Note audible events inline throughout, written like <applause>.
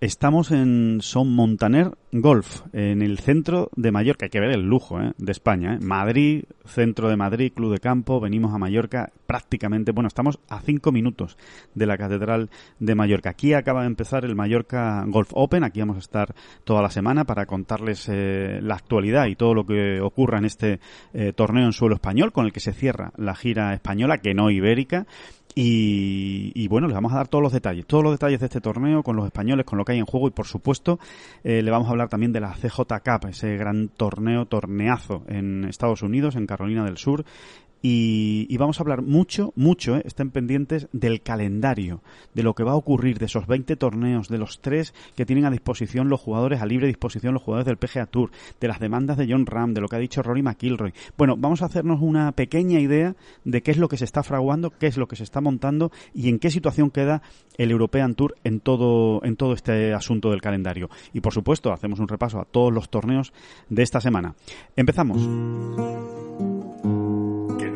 Estamos en Son Montaner Golf, en el centro de Mallorca. Hay que ver el lujo ¿eh? de España. ¿eh? Madrid, centro de Madrid, club de campo. Venimos a Mallorca prácticamente. Bueno, estamos a cinco minutos de la Catedral de Mallorca. Aquí acaba de empezar el Mallorca Golf Open. Aquí vamos a estar toda la semana para contarles eh, la actualidad y todo lo que ocurra en este eh, torneo en suelo español, con el que se cierra la gira española, que no ibérica. Y, bueno, les vamos a dar todos los detalles, todos los detalles de este torneo con los españoles, con lo que hay en juego y por supuesto eh, le vamos a hablar también de la CJ Cup, ese gran torneo, torneazo en Estados Unidos, en Carolina del Sur, y, vamos a hablar mucho, mucho, ¿eh? estén pendientes del calendario, de lo que va a ocurrir, de esos 20 torneos, de los tres que tienen a disposición los jugadores, a libre disposición los jugadores del PGA Tour, de las demandas de John Ram, de lo que ha dicho Rory McIlroy. Bueno, vamos a hacernos una pequeña idea de qué es lo que se está fraguando, qué es lo que se está montando y en qué situación queda el European Tour en todo, en todo este asunto del calendario. Y por supuesto, hacemos un repaso a todos los torneos de esta semana. Empezamos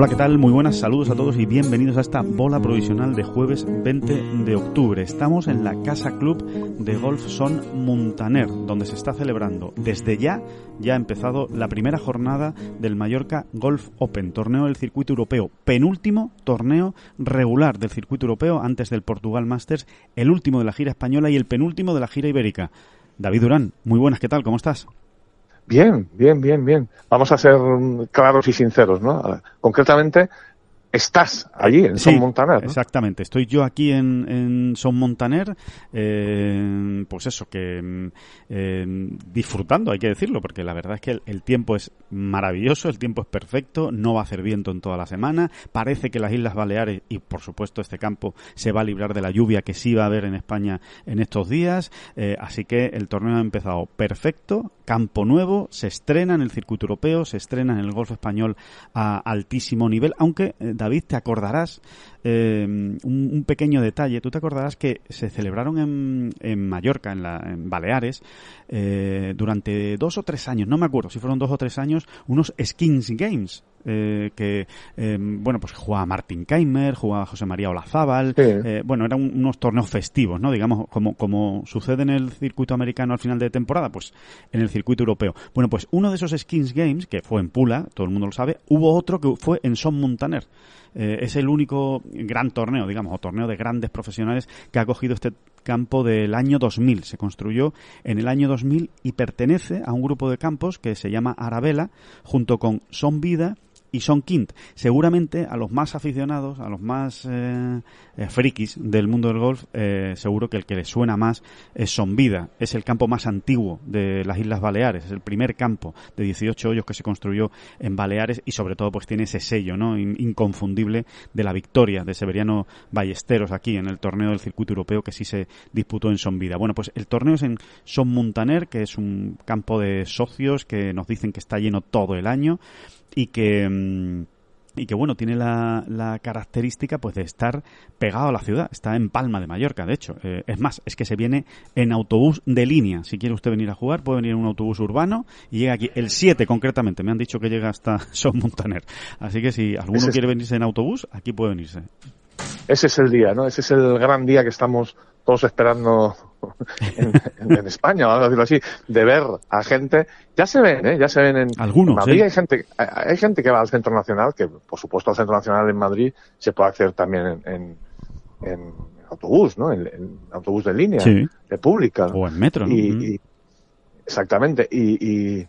Hola, ¿qué tal? Muy buenas, saludos a todos y bienvenidos a esta bola provisional de jueves 20 de octubre. Estamos en la Casa Club de Golf Son Montaner, donde se está celebrando desde ya, ya ha empezado la primera jornada del Mallorca Golf Open, torneo del circuito europeo, penúltimo torneo regular del circuito europeo antes del Portugal Masters, el último de la gira española y el penúltimo de la gira ibérica. David Durán, muy buenas, ¿qué tal? ¿Cómo estás? Bien, bien, bien, bien. Vamos a ser claros y sinceros, ¿no? Concretamente, estás allí, en Son Montaner. Exactamente, estoy yo aquí en, en Son Montaner, eh, pues eso, que eh, disfrutando, hay que decirlo, porque la verdad es que el, tiempo es maravilloso, el tiempo es perfecto, no va a hacer viento en toda la semana, parece que las Islas Baleares y por supuesto este campo se va a librar de la lluvia que sí va a haber en España en estos días, eh, así que el torneo ha empezado perfecto, campo nuevo, se estrena en el circuito europeo, se estrena en el golf español a altísimo nivel, aunque David, te acordarás eh, un, pequeño detalle. Tú te acordarás que se celebraron en, en Mallorca, en, la, en Baleares, eh, durante dos o tres años, no me acuerdo si fueron dos o tres años, unos Skins Games. Eh, que bueno pues jugaba Martin Keimer, jugaba José María Olazábal, bueno eran unos torneos festivos, no digamos como como sucede en el circuito americano al final de temporada, pues en el circuito europeo. Bueno pues uno de esos Skins Games que fue en Pula, todo el mundo lo sabe, hubo otro que fue en Son Montaner. Eh, es el único gran torneo, digamos, o torneo de grandes profesionales que ha cogido este campo del año 2000. Se construyó en el año 2000 y pertenece a un grupo de campos que se llama Arabella, junto con Son Vida y Son Quint. Seguramente a los más aficionados, a los más eh, eh, frikis del mundo del golf, eh, seguro que el que les suena más es Son Vida. Es el campo más antiguo de las Islas Baleares. Es el primer campo de 18 hoyos que se construyó en Baleares y sobre todo pues tiene ese sello ¿no? inconfundible de la victoria de Severiano Ballesteros aquí en el torneo del circuito europeo que sí se disputó en Son Vida. Bueno, pues el torneo es en Son Montaner, que es un campo de socios que nos dicen que está lleno todo el año y que mm, y que bueno tiene la, la, característica pues de estar pegado a la ciudad. Está en Palma de Mallorca de hecho. Eh, es más es que se viene en autobús de línea. Si quiere usted venir a jugar puede venir en un autobús urbano y llega aquí el 7 concretamente. Me han dicho que llega hasta <laughs> Son Montaner. Así que si alguno quiere venirse en autobús aquí puede venirse. Ese es el día no ese es el gran día que estamos todos esperando <laughs> en, España, vamos a decirlo así, de ver a gente, ya se ven, ¿eh? ya se ven en algunos. Madrid hay gente, hay gente que va al Centro Nacional, que por supuesto al Centro Nacional en Madrid se puede acceder también en, en, autobús, ¿no? En, autobús de línea, de pública. O en metro, ¿no? y, exactamente, y, y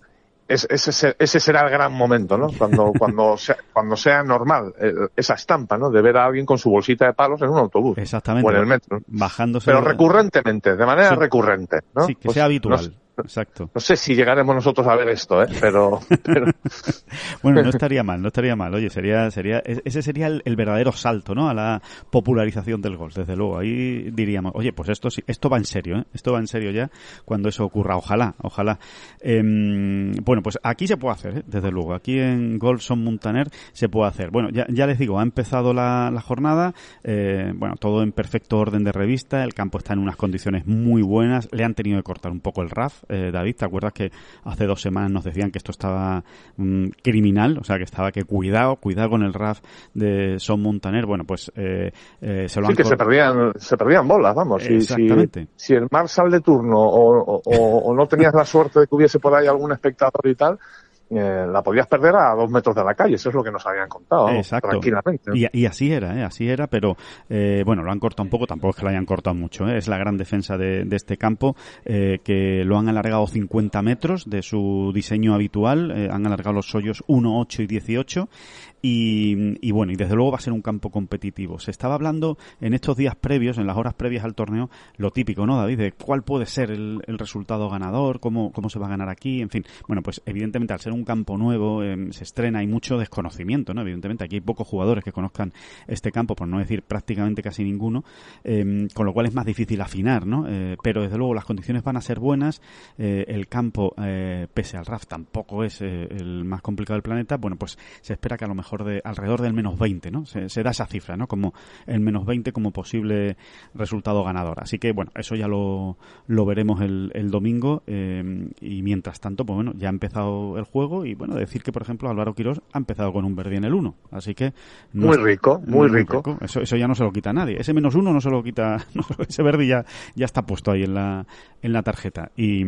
ese, ese, será el gran momento, ¿no? Cuando, <laughs> cuando, sea, cuando sea normal eh, esa estampa, ¿no? De ver a alguien con su bolsita de palos en un autobús. Exactamente. O en el metro. Bajándose. Pero recurrentemente, de manera recurrente, ¿no? Sí, que pues sea habitual. Exacto. No sé si llegaremos nosotros a ver esto, ¿eh? pero, <laughs> bueno, no estaría mal, no estaría mal. Oye, sería, sería, ese sería el, verdadero salto, ¿no? A la popularización del golf, desde luego. Ahí diríamos, oye, pues esto esto va en serio, ¿eh? Esto va en serio ya cuando eso ocurra. Ojalá, ojalá. Em, bueno, pues aquí se puede hacer, ¿eh? desde luego. Aquí en Golf Son Montaner se puede hacer. Bueno, ya, ya les digo, ha empezado la, la jornada, eh, bueno, todo en perfecto orden de revista. El campo está en unas condiciones muy buenas. Le han tenido que cortar un poco el RAF eh, David, ¿te acuerdas que hace dos semanas nos decían que esto estaba mm, criminal? O sea, que estaba que cuidado, cuidado con el RAF de Son Montaner. Bueno, pues eh, eh, se lo sí, que se perdían, se perdían bolas, vamos. Exactamente. Si, el mar sale de turno o, no tenías la suerte de que hubiese por ahí algún espectador y tal, eh, la podías perder a dos metros de la calle. Eso es lo que nos habían contado. Exacto. Tranquilamente. Y, así era, ¿eh? así era, pero eh, bueno, lo han cortado un poco, tampoco es que lo hayan cortado mucho. ¿eh? Es la gran defensa de, de este campo, eh, que lo han alargado 50 metros de su diseño habitual. Han alargado los hoyos 1, 8 y 18. Y, bueno, y desde luego va a ser un campo competitivo. Se estaba hablando en estos días previos, en las horas previas al torneo, lo típico, ¿no, David? De cuál puede ser el, resultado ganador, cómo, cómo se va a ganar aquí, en fin. Bueno, pues evidentemente al ser un campo nuevo, em, se estrena, hay mucho desconocimiento, ¿no? Evidentemente aquí hay pocos jugadores que conozcan este campo, por no decir prácticamente casi ninguno, em, con lo cual es más difícil afinar, ¿no? Eh, pero desde luego las condiciones van a ser buenas, eh, el campo, eh, pese al RAF, tampoco es el más complicado del planeta, bueno, pues se espera que a lo mejor de alrededor del menos 20, ¿no? Se, da esa cifra, ¿no? Como el menos 20 como posible resultado ganador. Así que, bueno, eso ya lo, lo veremos el, el domingo eh, y mientras tanto, pues bueno, ya ha empezado el juego y, bueno, decir que, por ejemplo, Álvaro Quirós ha empezado con un verde en el 1. Así que... muy rico, muy, rico. Eso, eso ya no se lo quita nadie. Ese menos 1 no se lo quita... <laughs> ese verde ya, ya está puesto ahí en la, en la tarjeta. Y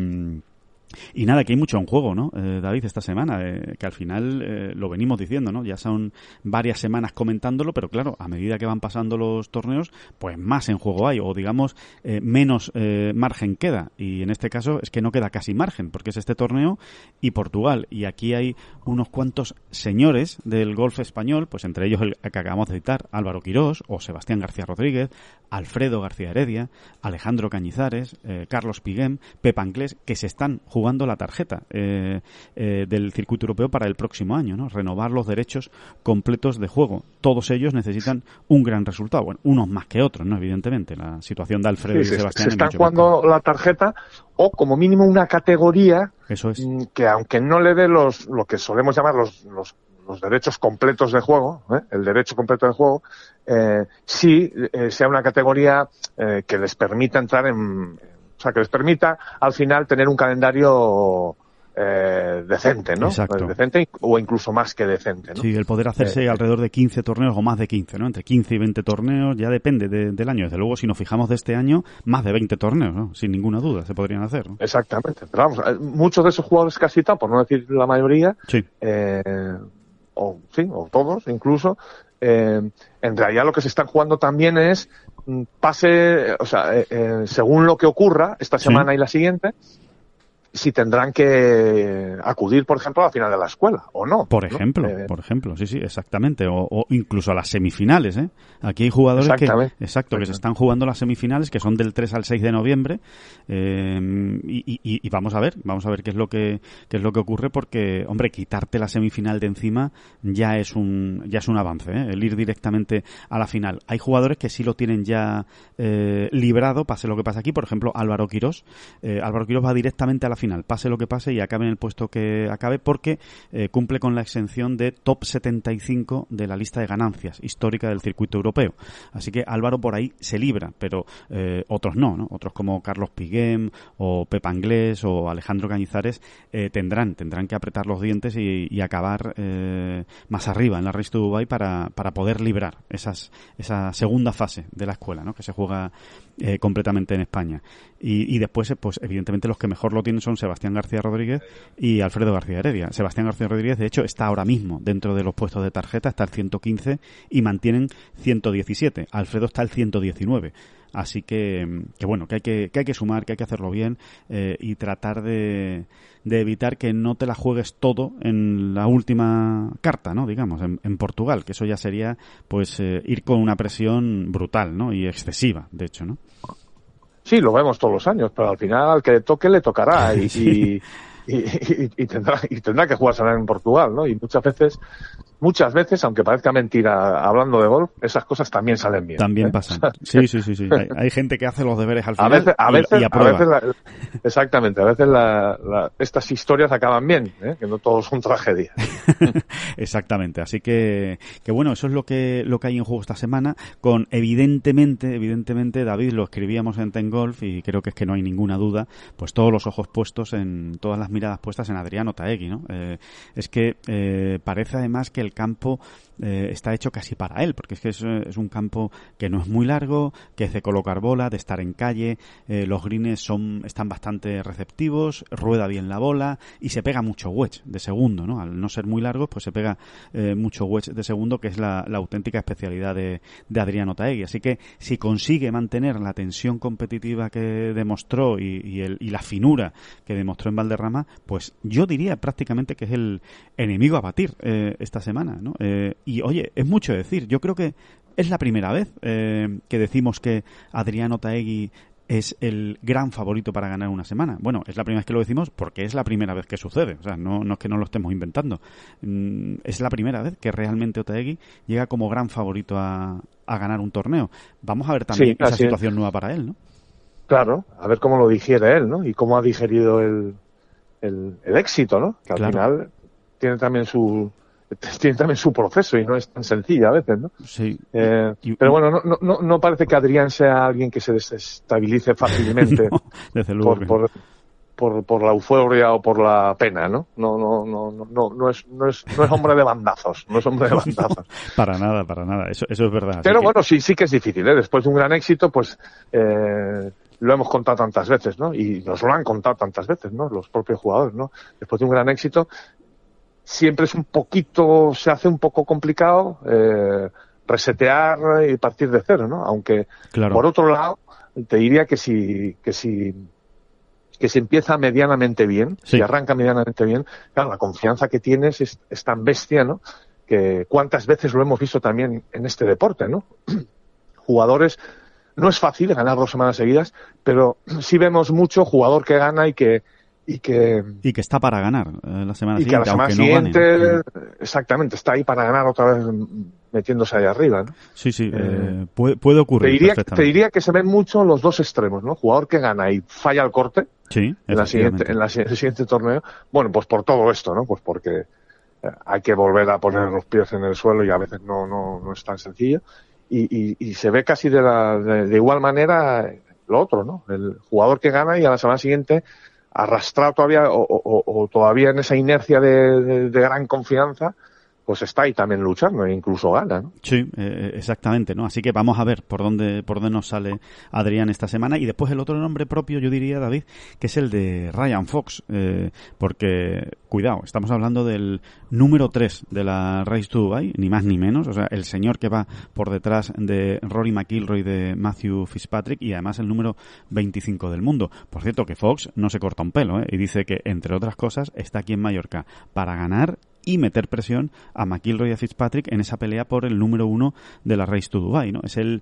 y nada, que hay mucho en juego, ¿no? Eh, David, esta semana, eh, que al final eh, lo venimos diciendo, ¿no? Ya son varias semanas comentándolo, pero claro, a medida que van pasando los torneos, pues más en juego hay, o digamos, menos margen queda. Y en este caso es que no queda casi margen, porque es este torneo y Portugal. Y aquí hay unos cuantos señores del golf español, pues entre ellos el que acabamos de citar, Álvaro Quirós, o Sebastián García Rodríguez, Alfredo García Heredia, Alejandro Cañizares, Carlos Piguem, Pepa Anglés, que se están jugando jugando la tarjeta eh, eh, del circuito europeo para el próximo año, ¿no? Renovar los derechos completos de juego. Todos ellos necesitan un gran resultado. Bueno, unos más que otros, ¿no? Evidentemente. La situación de Alfredo y Sebastián. Se están jugando la tarjeta o como mínimo una categoría Eso es. Mm, que aunque no le dé los, lo que solemos llamar los, los los derechos completos de juego, ¿eh? el derecho completo de juego, eh, sí sea una categoría que les permita entrar en, o sea, que les permita al final tener un calendario eh, decente, ¿no? Exacto. Decente o incluso más que decente, ¿no? Sí, el poder hacerse eh, alrededor de 15 torneos o más de 15, ¿no? Entre 15 y 20 torneos ya depende del año. Desde luego, si nos fijamos de este año, más de 20 torneos, ¿no? Sin ninguna duda se podrían hacer. ¿no? Exactamente. Pero vamos, eh, muchos de esos jugadores que has citado, por no decir la mayoría, sí. o sí, o todos incluso, en realidad lo que se están jugando también es pase, o sea, eh, eh, según lo que ocurra esta semana y la siguiente, si tendrán que acudir, por ejemplo, a la final de la escuela o no. Por ejemplo, eh, por ejemplo, sí, sí, exactamente. O, incluso a las semifinales, ¿eh? Aquí hay jugadores que, exacto, que se están jugando las semifinales, que son del 3 al 6 de noviembre, eh, y, vamos a ver, vamos a ver qué es lo que qué es lo que ocurre, porque, hombre, quitarte la semifinal de encima ya es un ya es un avance, ¿eh? el ir directamente a la final. Hay jugadores que sí lo tienen ya librado, pase lo que pasa aquí, por ejemplo, Álvaro Quirós. Álvaro Quirós va directamente a la final, pase lo que pase y acabe en el puesto que acabe, porque eh, cumple con la exención de top 75 de la lista de ganancias histórica del circuito europeo. Así que Álvaro por ahí se libra, pero eh, otros no, ¿no? Otros como Carlos Piguem o Pepa Anglés o Alejandro Cañizares eh, tendrán, tendrán que apretar los dientes y, acabar más arriba en la Race to Dubai para, para poder librar esas, esa segunda fase de la escuela, ¿no? Que se juega completamente en España. Y, y después, pues evidentemente los que mejor lo tienen son Sebastián García Rodríguez y Alfredo García Heredia. Sebastián García Rodríguez, de hecho, está ahora mismo dentro de los puestos de tarjeta, está el 115 y mantienen 117. Alfredo está el 119. Así que, que bueno, que hay que, que hay que sumar, que hay que hacerlo bien eh, y tratar de, de, evitar que no te la juegues todo en la última carta, ¿no? Digamos, en, en Portugal, que eso ya sería, pues, eh, ir con una presión brutal, ¿no? Y excesiva, de hecho, ¿no? Sí, lo vemos todos los años, pero al final al que le toque le tocará <laughs> y, y, tendrá, y tendrá que jugarse en Portugal, ¿no? Y muchas veces muchas veces, aunque parezca mentira hablando de golf, esas cosas también salen bien. También ¿eh? pasan. <laughs> Sí, sí, sí, sí. Hay, gente que hace los deberes al final a veces, a veces, y, aprueba. exactamente, a veces la, estas historias acaban bien, ¿eh? que no todos son tragedias. <laughs> exactamente. Así que, que bueno, eso es lo que, lo que hay en juego esta semana, con evidentemente, evidentemente, David, lo escribíamos en Ten Golf y creo que es que no hay ninguna duda, pues todos los ojos puestos en, todas las miradas puestas en Adriano Taegui, ¿no? Eh, es que eh, parece además que el campo eh, está hecho casi para él, porque es que es, un campo que no es muy largo, que es de colocar bola, de estar en calle, eh, los greens son, están bastante receptivos, rueda bien la bola y se pega mucho wedge de segundo, ¿no? Al no ser muy largos, pues se pega eh, mucho wedge de segundo, que es la, auténtica especialidad de, Adriano Taegui. Así que si consigue mantener la tensión competitiva que demostró y, el, y la finura que demostró en Valderrama, pues yo diría prácticamente que es el enemigo a batir esta semana, ¿no? Oye, es mucho decir. Yo creo que es la primera vez eh, que decimos que Adriano Taegui es el gran favorito para ganar una semana. Bueno, es la primera vez que lo decimos porque es la primera vez que sucede. O sea, no, no es que no lo estemos inventando. Mm, es la primera vez que realmente Otaegui llega como gran favorito a, a ganar un torneo. Vamos a ver también esa situación nueva para él, ¿no? Claro, a ver cómo lo digiere él, ¿no? Y cómo ha digerido el, el, éxito, ¿no? Que al final tiene también su, <laughs> tiene también su proceso y no es tan sencilla a veces, ¿no? Sí. Eh, pero bueno, no, no, no parece que Adrián sea alguien que se desestabilice fácilmente <laughs> por, por, por, por, la euforia o por la pena, ¿no? No, no, no, no, no, es, no es, no es hombre de bandazos, no es hombre de <laughs> bandazos. para nada, para nada, eso, eso es verdad. Pero bueno, sí, sí que es difícil, ¿eh? Después de un gran éxito, pues, eh, lo hemos contado tantas veces, ¿no? Y nos lo han contado tantas veces, ¿no? Los propios jugadores, ¿no? Después de un gran éxito, siempre es un poquito, se hace un poco complicado eh, resetear y partir de cero, ¿no? Aunque, por otro lado, te diría que si, que si, que si empieza medianamente bien, si arranca medianamente bien, claro, la confianza que tienes es, es, tan bestia, ¿no? Que cuántas veces lo hemos visto también en este deporte, ¿no? <clears throat> Jugadores, no es fácil ganar dos semanas seguidas, pero <clears throat> sí vemos mucho jugador que gana y que, y que y que está para ganar eh, la semana y siguiente, que la semana siguiente exactamente está ahí para ganar otra vez metiéndose ahí arriba ¿no? sí sí eh, eh puede, puede, ocurrir te diría, te diría que se ven mucho los dos extremos no jugador que gana y falla el corte sí, en la siguiente en la, el siguiente torneo. Bueno pues por todo esto no pues porque eh, hay que volver a poner los pies en el suelo y a veces no no, no es tan sencillo. Y, y, y se ve casi de, la, de, de igual manera lo otro no el jugador que gana y a la semana siguiente arrastrado todavía o, todavía en esa inercia de, gran confianza, pues está ahí también luchando e incluso gana, ¿no? Sí, eh, exactamente, ¿no? Así que vamos a ver por dónde, por dónde nos sale Adrián esta semana. Y después el otro nombre propio, yo diría, David, que es el de Ryan Fox, eh, porque, cuidado, estamos hablando del número 3 de la Race to Dubai, ni más ni menos, o sea, el señor que va por detrás de Rory McIlroy de Matthew Fitzpatrick y además el número 25 del mundo. Por cierto, que Fox no se corta un pelo, ¿eh? Y dice que, entre otras cosas, está aquí en Mallorca para ganar y meter presión a McIlroy y a Fitzpatrick en esa pelea por el número uno de la Race to Dubai, ¿no? Es el,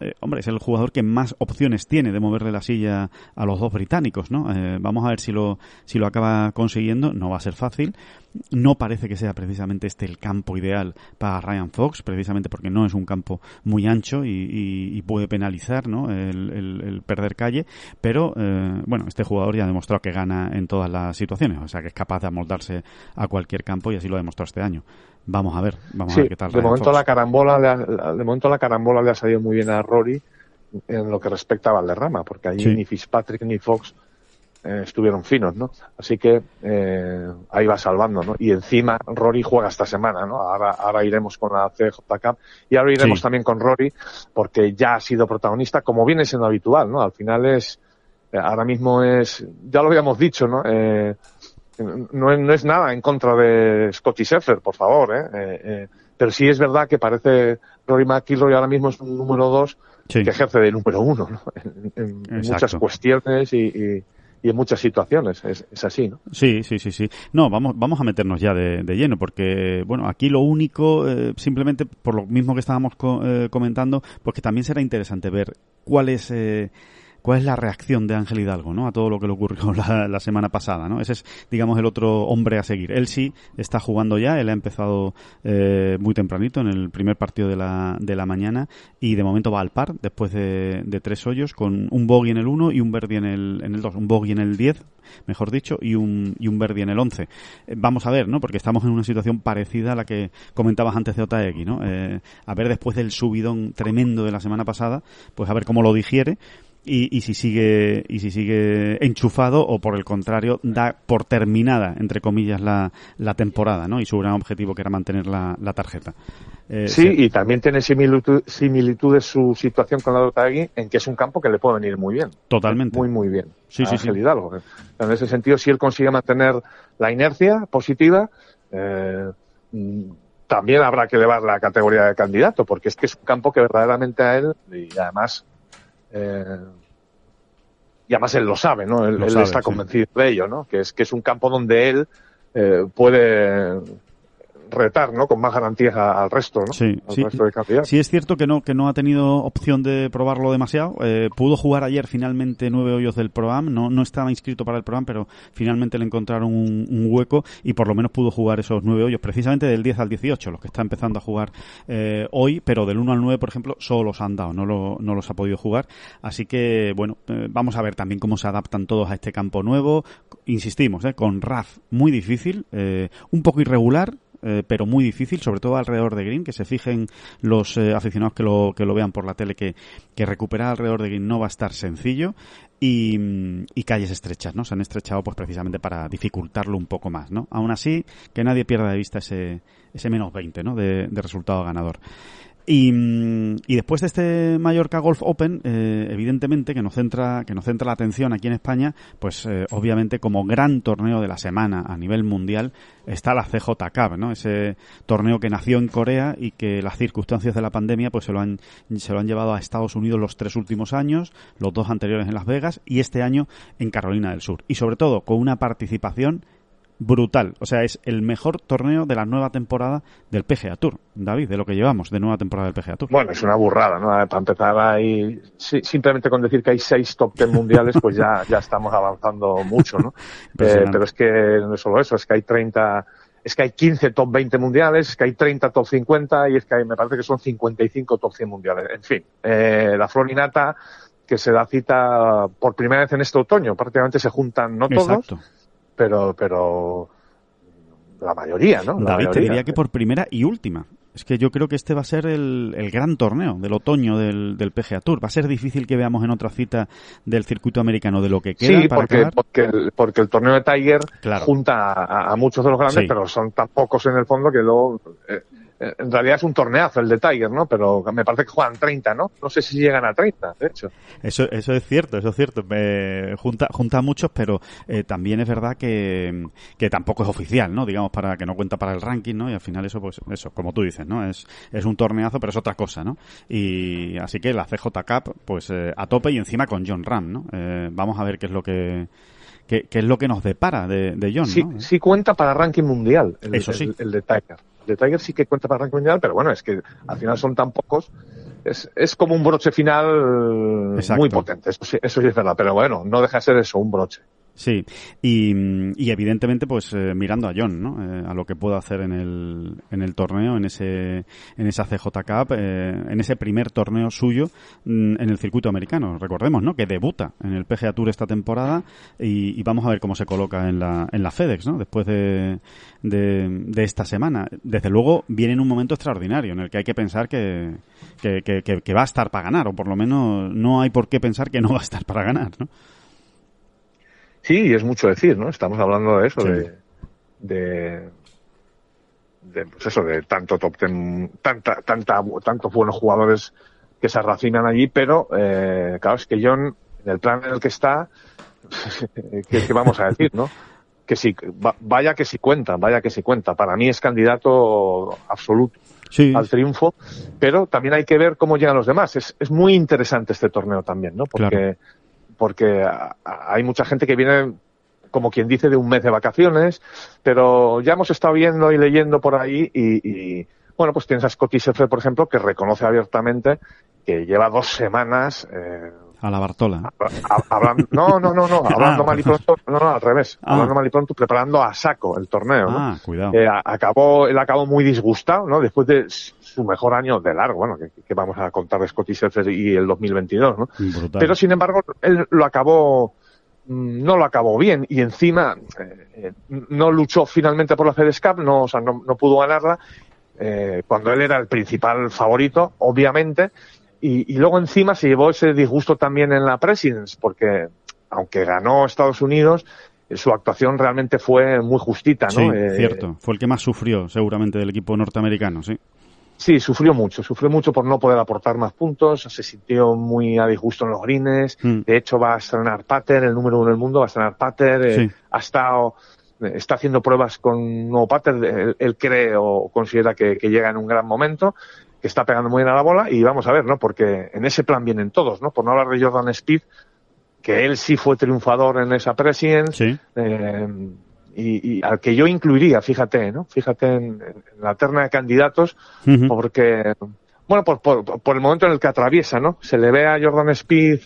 eh, hombre, es el jugador que más opciones tiene de moverle la silla a los dos británicos, ¿no? Eh, vamos a ver si lo, si lo acaba consiguiendo, no va a ser fácil, no parece que sea precisamente este el campo ideal para Ryan Fox, precisamente porque no es un campo muy ancho y, puede penalizar ¿no? el, perder calle, pero eh, bueno, este jugador ya ha demostrado que gana en todas las situaciones, o sea que es capaz de amoldarse a cualquier campo así lo ha demostrado este año. Vamos a ver, vamos a ver qué tal. De momento, la carambola de momento la carambola le ha salido muy bien a Rory en lo que respecta a Valderrama, porque allí ni Fitzpatrick ni Fox eh, estuvieron finos, ¿no? Así que eh, ahí va salvando, ¿no? Y encima Rory juega esta semana, ¿no? Ahora, ahora iremos con la CJ Cup y ahora iremos también con Rory porque ya ha sido protagonista como viene siendo habitual, ¿no? Al final es, eh, ahora mismo es, ya lo habíamos dicho, ¿no? Eh, no, no, es nada en contra de Scotty Sheffer, por favor, ¿eh? eh pero sí es verdad que parece Rory McIlroy ahora mismo es un número dos que ejerce de número uno, ¿no? En, muchas cuestiones y y en muchas situaciones es, es, así, ¿no? Sí, sí, sí, sí. No, vamos, vamos a meternos ya de, lleno, porque, bueno, aquí lo único, eh, simplemente por lo mismo que estábamos eh, comentando, pues que también será interesante ver cuál es... Eh, cuál es la reacción de Ángel Hidalgo ¿no? a todo lo que le ocurrió <laughs> la, semana pasada. ¿no? Ese es, digamos, el otro hombre a seguir. Él sí está jugando ya, él ha empezado eh, muy tempranito en el primer partido de la, de la mañana y de momento va al par después de, tres hoyos con un bogey en el 1 y un birdie en el, en el 2, un bogey en el 10 mejor dicho, y un, y un Verdi en el 11. Eh, vamos a ver, ¿no? Porque estamos en una situación parecida a la que comentabas antes de Otaegui, ¿no? Eh, a ver después del subidón tremendo de la semana pasada, pues a ver cómo lo digiere y, y, si sigue y si sigue enchufado o por el contrario da por terminada entre comillas la, la temporada ¿no? y su gran objetivo que era mantener la, la tarjeta. Eh, sí y también tiene similitudes su situación con la de Otagui en que es un campo que le puede venir muy bien. Totalmente. Muy muy bien. Sí sí, sí. Hidalgo en ese sentido si él consigue mantener la inercia positiva eh, también habrá que elevar la categoría de candidato porque es que es un campo que verdaderamente a él y además eh, y además él lo sabe, ¿no? Él, está convencido de ello, ¿no? Que es, que es un campo donde él eh, puede retar, ¿no? Con más garantías al resto, ¿no? Sí, sí. es cierto que no que no ha tenido opción de probarlo demasiado. Eh, pudo jugar ayer finalmente nueve hoyos del Pro-Am. No, no estaba inscrito para el Pro-Am, pero finalmente le encontraron un, hueco y por lo menos pudo jugar esos nueve hoyos, precisamente del 10 al 18, los que está empezando a jugar eh, hoy, pero del 1 al 9, por ejemplo, solo los han dado, no, lo, no los ha podido jugar. Así que, bueno, eh, vamos a ver también cómo se adaptan todos a este campo nuevo. Insistimos, con RAF muy difícil, un poco irregular, eh, pero muy difícil, sobre todo alrededor de Green, que se fijen los eh, aficionados que lo, que lo vean por la tele, que, que recuperar alrededor de Green no va a estar sencillo. Y, y, calles estrechas, ¿no? Se han estrechado pues precisamente para dificultarlo un poco más, ¿no? Aún así, que nadie pierda de vista ese, ese menos 20, ¿no? De, de resultado ganador. Y, y, después de este Mallorca Golf Open, eh, evidentemente que nos centra que nos centra la atención aquí en España, pues eh, obviamente como gran torneo de la semana a nivel mundial está la CJ Cup, ¿no? Ese torneo que nació en Corea y que las circunstancias de la pandemia pues se lo han se lo han llevado a Estados Unidos los tres últimos años, los dos anteriores en Las Vegas y este año en Carolina del Sur y sobre todo con una participación brutal. O sea, es el mejor torneo de la nueva temporada del PGA Tour, David, de lo que llevamos de nueva temporada del PGA Tour. Bueno, es una burrada, ¿no? Para empezar ahí, simplemente con decir que hay seis top ten mundiales, pues ya, ya estamos avanzando mucho, ¿no? <laughs> Eh, pero es que no es solo eso, es que hay 30, es que hay 15 top 20 mundiales, es que hay 30 top 50 y es que hay, me parece que son 55 top 100 mundiales. En fin, eh, la florinata que se da cita por primera vez en este otoño, prácticamente se juntan no todos. Exacto pero, pero la mayoría, ¿no? David, te diría que por primera y última. Es que yo creo que este va a ser el, gran torneo del otoño del, del, PGA Tour. Va a ser difícil que veamos en otra cita del circuito americano de lo que queda. Sí, porque, porque, el, porque el torneo de Tiger junta a, muchos de los grandes, pero son tan pocos en el fondo que luego eh, en realidad es un torneazo el de Tiger, ¿no? Pero me parece que juegan 30, ¿no? No sé si llegan a 30, de hecho. Eso, eso es cierto, eso es cierto. Me junta, junta muchos, pero eh, también es verdad que, que tampoco es oficial, ¿no? Digamos, para que no cuenta para el ranking, ¿no? Y al final eso, pues, eso, como tú dices, ¿no? Es, es un torneazo, pero es otra cosa, ¿no? Y así que la CJ Cup, pues, eh, a tope y encima con John Ram, ¿no? vamos a ver qué es lo que qué, es lo que nos depara de, de John. Sí, ¿no? sí cuenta para ranking mundial. El, Eso sí. El, de Tiger. De Tiger sí que cuenta para ranking mundial, pero bueno, es que al final son tan pocos. Es, es como un broche final Exacto. muy potente. Eso sí, eso sí es verdad. Pero bueno, no deja de ser eso, un broche. Sí, y, y evidentemente pues eh, mirando a John, ¿no? Eh, a lo que puede hacer en el, en el torneo, en ese, en esa CJ Cup, eh, en ese primer torneo suyo mm, en el circuito americano. Recordemos, ¿no? Que debuta en el PGA Tour esta temporada y, y vamos a ver cómo se coloca en la, en la FedEx, ¿no? Después de, de, de esta semana. Desde luego viene en un momento extraordinario en el que hay que pensar que, que, que, que va a estar para ganar, o por lo menos no hay por qué pensar que no va a estar para ganar, ¿no? Sí, y es mucho decir, ¿no? Estamos hablando de eso, Sí. de, de, de, pues eso, de tanto top ten, tanta, tanta, tantos buenos jugadores que se racinan allí, pero, eh, claro, es que John, en el plan en el que está, <laughs> ¿qué, qué vamos a decir, no? Que va- vaya que sí cuenta, vaya que sí cuenta. Para mí es candidato absoluto Sí, al triunfo, pero también hay que ver cómo llegan los demás. Es, es muy interesante este torneo también, ¿no? Porque, Claro. Porque hay mucha gente que viene, como quien dice, de un mes de vacaciones, pero ya hemos estado viendo y leyendo por ahí y, y, bueno, pues tienes a Scotty Scheffler, por ejemplo, que reconoce abiertamente que lleva dos semanas eh, a la Bartola. hablando, no, no, no, no, <laughs> hablando Ah. mal y pronto, no, no, al revés, Ah. hablando mal y pronto, preparando a saco el torneo, ¿no? Ah, cuidado. Eh, acabó, él acabó muy disgustado, ¿no? Después de su mejor año de largo, bueno, que, que vamos a contar de Scotty y el 2022, ¿no? Brutal. Pero sin embargo, él lo acabó, mm, no lo acabó bien y encima eh, eh, no luchó finalmente por la FedEx Cup, no, o sea, no, no pudo ganarla, eh, cuando él era el principal favorito, obviamente, y, y luego encima se llevó ese disgusto también en la Presidents, porque aunque ganó Estados Unidos, eh, su actuación realmente fue muy justita, ¿no? Sí, Eh, cierto. Fue el que más sufrió, seguramente, del equipo norteamericano, sí. Sí, sufrió mucho, sufrió mucho por no poder aportar más puntos, se sintió muy a disgusto en los greens, Mm. de hecho va a estrenar Pater, el número uno del mundo, va a estrenar Pater, eh, Sí. ha estado, está haciendo pruebas con un nuevo Pater, él, él cree o considera que, que llega en un gran momento, está pegando muy bien a la bola y vamos a ver, ¿no? Porque en ese plan vienen todos, ¿no? Por no hablar de Jordan Speed, que él sí fue triunfador en esa Presidents, Sí. eh, y, y al que yo incluiría, fíjate, ¿no? Fíjate en, en la terna de candidatos, porque, bueno, por, por, por el momento en el que atraviesa, ¿no? Se le ve a Jordan Speed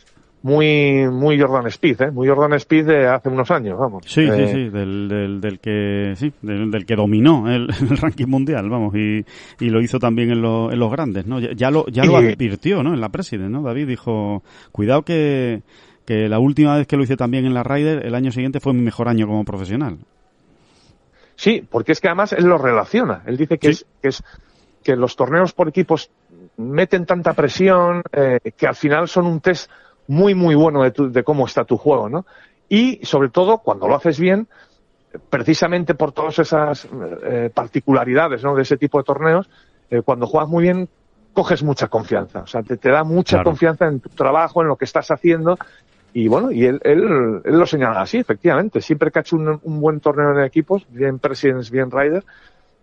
muy, muy Jordan Speed, ¿eh? Muy Jordan Speed de hace unos años, vamos. Sí, sí, Eh, sí, del, del, del que sí, del, del que dominó el, <laughs> el ranking mundial, vamos, y, y lo hizo también en, lo- en los grandes, ¿no? Ya, ya lo, ya lo advirtió, ¿no? En la President, ¿no? David dijo, cuidado que, que la última vez que lo hice también en la Ryder, el año siguiente fue mi mejor año como profesional. Sí, porque es que además él lo relaciona. Él dice que, Sí. es, que es que los torneos por equipos meten tanta presión eh, que al final son un test muy muy bueno de, tu- de cómo está tu juego, ¿no? Y sobre todo cuando lo haces bien, precisamente por todas esas eh, particularidades, ¿no? De ese tipo de torneos, eh, cuando juegas muy bien coges mucha confianza, o sea, te, te da mucha Claro. confianza en tu trabajo, en lo que estás haciendo y bueno, y él, él, él lo señala así, efectivamente. Siempre que ha hecho un, un buen torneo en equipos, bien Presidents, bien Ryder,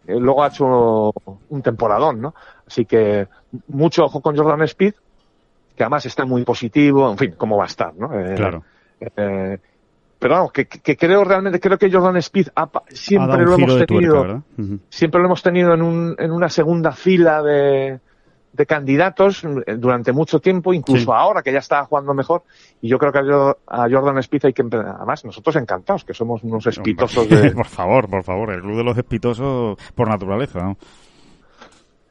eh, luego ha hecho un temporadón, ¿no? Así que mucho ojo con Jordan Speed, que además está muy positivo, en fin, cómo va a estar, ¿no? Eh, Claro. eh, pero vamos, que, que creo realmente, creo que Jordan Speed ha siempre lo hemos tenido, siempre lo hemos tenido en, un, en una segunda fila de, de candidatos eh, durante mucho tiempo, incluso Sí. ahora que ya está jugando mejor. Y yo creo que a Jor- a Jordan Speed hay que, además, nosotros encantados, que somos unos espitosos <laughs> de, por favor, por favor, el club de los espitosos por naturaleza, ¿no?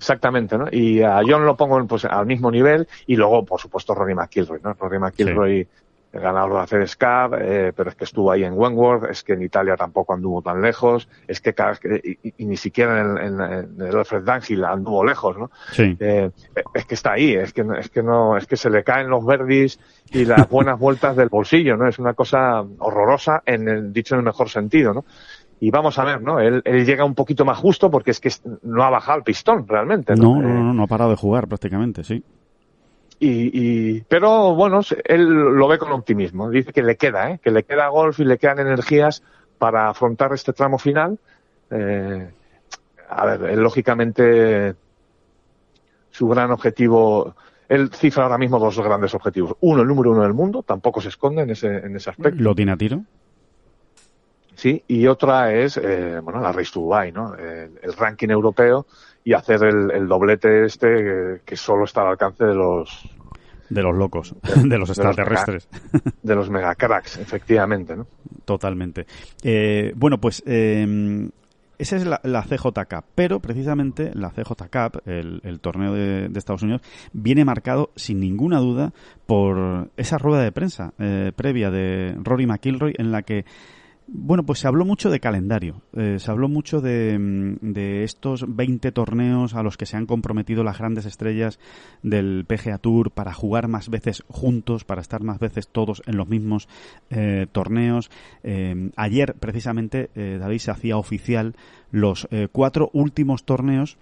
Exactamente, ¿no? Y a John lo pongo pues al mismo nivel y luego, por supuesto, Rory McIlroy, ¿no? Rory McIlroy, el ganador de FedEx Cup, eh, pero es que estuvo ahí en Wentworth, es que en Italia tampoco anduvo tan lejos, es que, y, y ni siquiera en, el- en, en el Alfred Dunhill anduvo lejos, ¿no? Sí. Eh, es que está ahí, es que, es que no, es que se le caen los verdis y las buenas <laughs> vueltas del bolsillo, ¿no? Es una cosa horrorosa en el, dicho en el mejor sentido, ¿no? Y vamos a ver, ¿no? Él, él llega un poquito más justo porque es que no ha bajado el pistón realmente, No, ¿no? no, Eh, no, no ha parado de jugar prácticamente, sí. y, y, pero bueno, él lo ve con optimismo. Dice que le queda, ¿eh? que le queda golf y le quedan energías para afrontar este tramo final. Eh, a ver, él lógicamente su gran objetivo, él cifra ahora mismo dos grandes objetivos. Uno, el número uno del mundo, tampoco se esconde en ese, en ese aspecto. Lo tiene a tiro. Sí, y otra es, eh, bueno, la Race to Dubai, ¿no? El, el ranking europeo y hacer el, el doblete este que, que, solo está al alcance de los... De los locos, de, <laughs> de los extraterrestres. De los, mega, <laughs> megacracks, efectivamente, ¿no? Totalmente. Eh, bueno, pues eh, esa es la, la, CJ Cup, pero precisamente la CJ Cup, el, el torneo de, de, Estados Unidos, viene marcado sin ninguna duda por esa rueda de prensa eh, previa de Rory McIlroy en la que bueno, pues se habló mucho de calendario, eh, se habló mucho de, de, estos 20 torneos a los que se han comprometido las grandes estrellas del PGA Tour para jugar más veces juntos, para estar más veces todos en los mismos eh, torneos. Eh, ayer, precisamente, David se hacía oficial los cuatro últimos torneos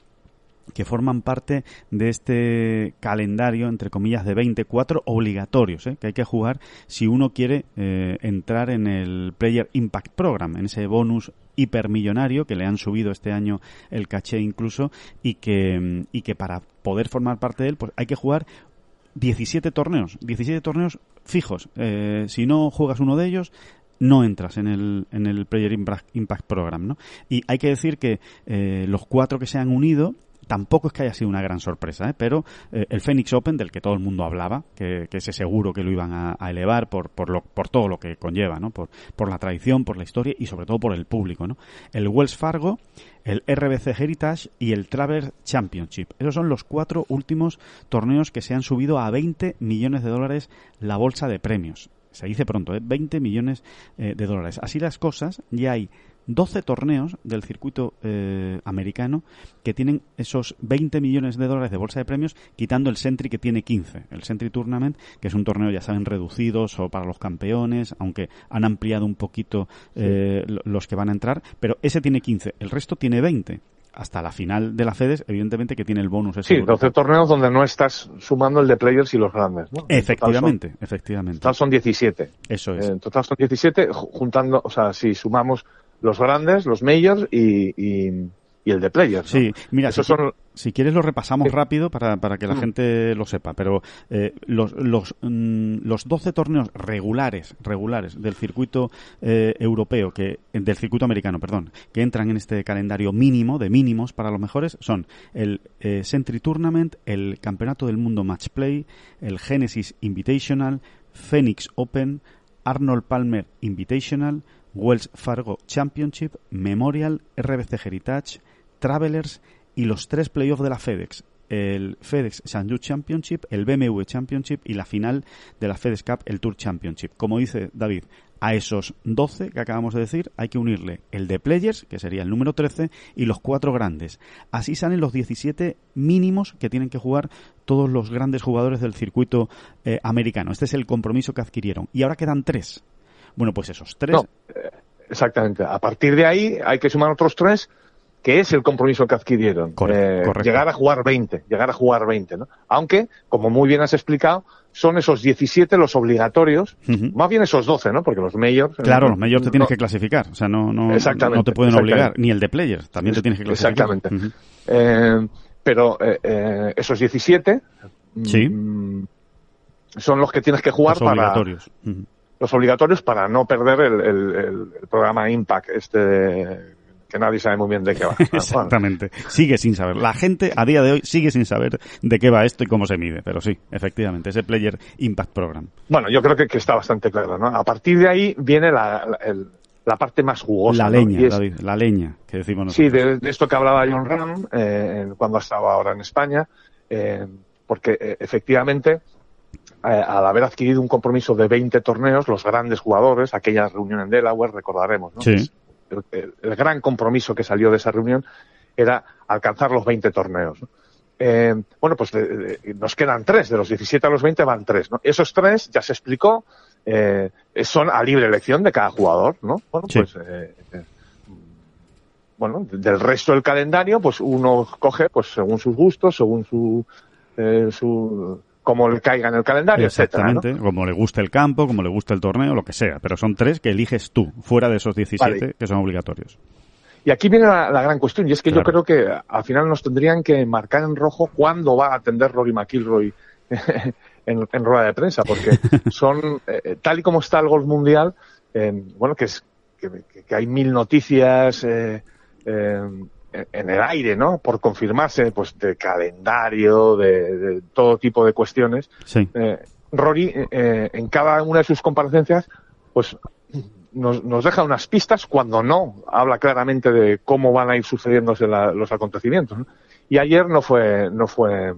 que forman parte de este calendario, entre comillas, de 24 obligatorios, ¿eh? que hay que jugar si uno quiere eh, entrar en el Player Impact Program, en ese bonus hipermillonario que le han subido este año el caché incluso y que, y que para poder formar parte de él pues hay que jugar 17 torneos, 17 torneos fijos. Eh, si no juegas uno de ellos, no entras en el, en el Player Impact Program, ¿no? Y hay que decir que eh, los cuatro que se han unido tampoco es que haya sido una gran sorpresa, ¿eh? pero eh, el Phoenix Open, del que todo el mundo hablaba, que, ese seguro que lo iban a, elevar por, por, lo, por todo lo que conlleva, ¿no? Por, la tradición, por la historia y sobre todo por el público, ¿no? El Wells Fargo, el RBC Heritage y el Traverse Championship. Esos son los cuatro últimos torneos que se han subido a 20 millones de dólares la bolsa de premios. Se dice pronto, ¿eh? 20 millones eh, de dólares. Así las cosas, ya hay 12 torneos del circuito eh, americano que tienen esos 20 millones de dólares de bolsa de premios, quitando el Sentry que tiene 15. El Sentry Tournament, que es un torneo, ya saben, reducidos o para los campeones, aunque han ampliado un poquito eh, sí. los que van a entrar, pero ese tiene 15. El resto tiene 20 hasta la final de la FEDES, evidentemente que tiene el bonus. Ese sí, 12 torneos donde no estás sumando el de players y los grandes, ¿no? Efectivamente, en son, efectivamente. En total son 17. Eso es. En total son 17, juntando, o sea, si sumamos los grandes, los majors y, y, y el de players. ¿no? Sí, mira, si, son... si, quieres lo repasamos sí. rápido para, para que la mm. gente lo sepa, pero eh, los, los, mm, los 12 torneos regulares, regulares del circuito eh, europeo, que del circuito americano, perdón, que entran en este calendario mínimo, de mínimos para los mejores, son el eh, Sentry Tournament, el Campeonato del Mundo Match Play, el Genesis Invitational, Phoenix Open, Arnold Palmer Invitational, Wells Fargo Championship, Memorial, RBC Heritage, Travelers y los tres playoffs de la FedEx, el FedEx Shangju Championship, el BMW Championship y la final de la FedEx Cup, el Tour Championship. Como dice David, a esos 12 que acabamos de decir hay que unirle el de Players, que sería el número 13, y los cuatro grandes. Así salen los 17 mínimos que tienen que jugar todos los grandes jugadores del circuito eh, americano. Este es el compromiso que adquirieron. Y ahora quedan tres. Bueno, pues esos tres. No, exactamente. A partir de ahí hay que sumar otros tres, que es el compromiso que adquirieron. Correcto, eh, llegar a jugar 20, llegar a jugar 20, ¿no? Aunque, como muy bien has explicado, son esos 17 los obligatorios, uh -huh. más bien esos 12, ¿no? Porque los mayors... Claro, no, los mayors te tienes no, que clasificar, o sea, no, no, no te pueden obligar, ni el de players, también te tienes que clasificar. Exactamente. Uh -huh. eh, pero eh, eh, esos 17 sí. mmm, son los que tienes que jugar los para... Obligatorios. Uh -huh los obligatorios para no perder el, el, programa Impact, este de, que nadie sabe muy bien de qué va. <laughs> Exactamente. Sigue sin saber. La gente a día de hoy sigue sin saber de qué va esto y cómo se mide. Pero sí, efectivamente, ese Player Impact Program. Bueno, yo creo que, que está bastante claro, ¿no? A partir de ahí viene la, la, el, la parte más jugosa. La leña, ¿no? es, David, la leña, que decimos nosotros. Sí, de, de esto que hablaba John Ram eh, cuando estaba ahora en España, eh, porque eh, efectivamente al haber adquirido un compromiso de 20 torneos, los grandes jugadores, aquella reunión en Delaware, recordaremos, ¿no? Sí. El, el, el, gran compromiso que salió de esa reunión era alcanzar los 20 torneos. ¿no? Eh, bueno, pues de, de, nos quedan tres, de los 17 a los 20 van tres, ¿no? Esos tres, ya se explicó, eh, son a libre elección de cada jugador, ¿no? Bueno, sí. pues, eh, bueno, del resto del calendario, pues uno coge, pues según sus gustos, según su, eh, su, como le caiga en el calendario, Exactamente, etcétera, ¿no? como le guste el campo, como le guste el torneo, lo que sea. Pero son tres que eliges tú, fuera de esos 17 vale. que son obligatorios. Y aquí viene la, la, gran cuestión, y es que claro. yo creo que al final nos tendrían que marcar en rojo cuándo va a atender Rory McIlroy <laughs> en, en rueda de prensa, porque <laughs> son, eh, tal y como está el golf mundial, eh, bueno, que es que, que hay mil noticias eh, eh, en el aire, ¿no? Por confirmarse, pues de calendario, de, de todo tipo de cuestiones. Sí. Eh, Rory, eh, en cada una de sus comparecencias, pues nos, nos deja unas pistas cuando no habla claramente de cómo van a ir sucediéndose la- los acontecimientos. ¿no? Y ayer no fue, no fue,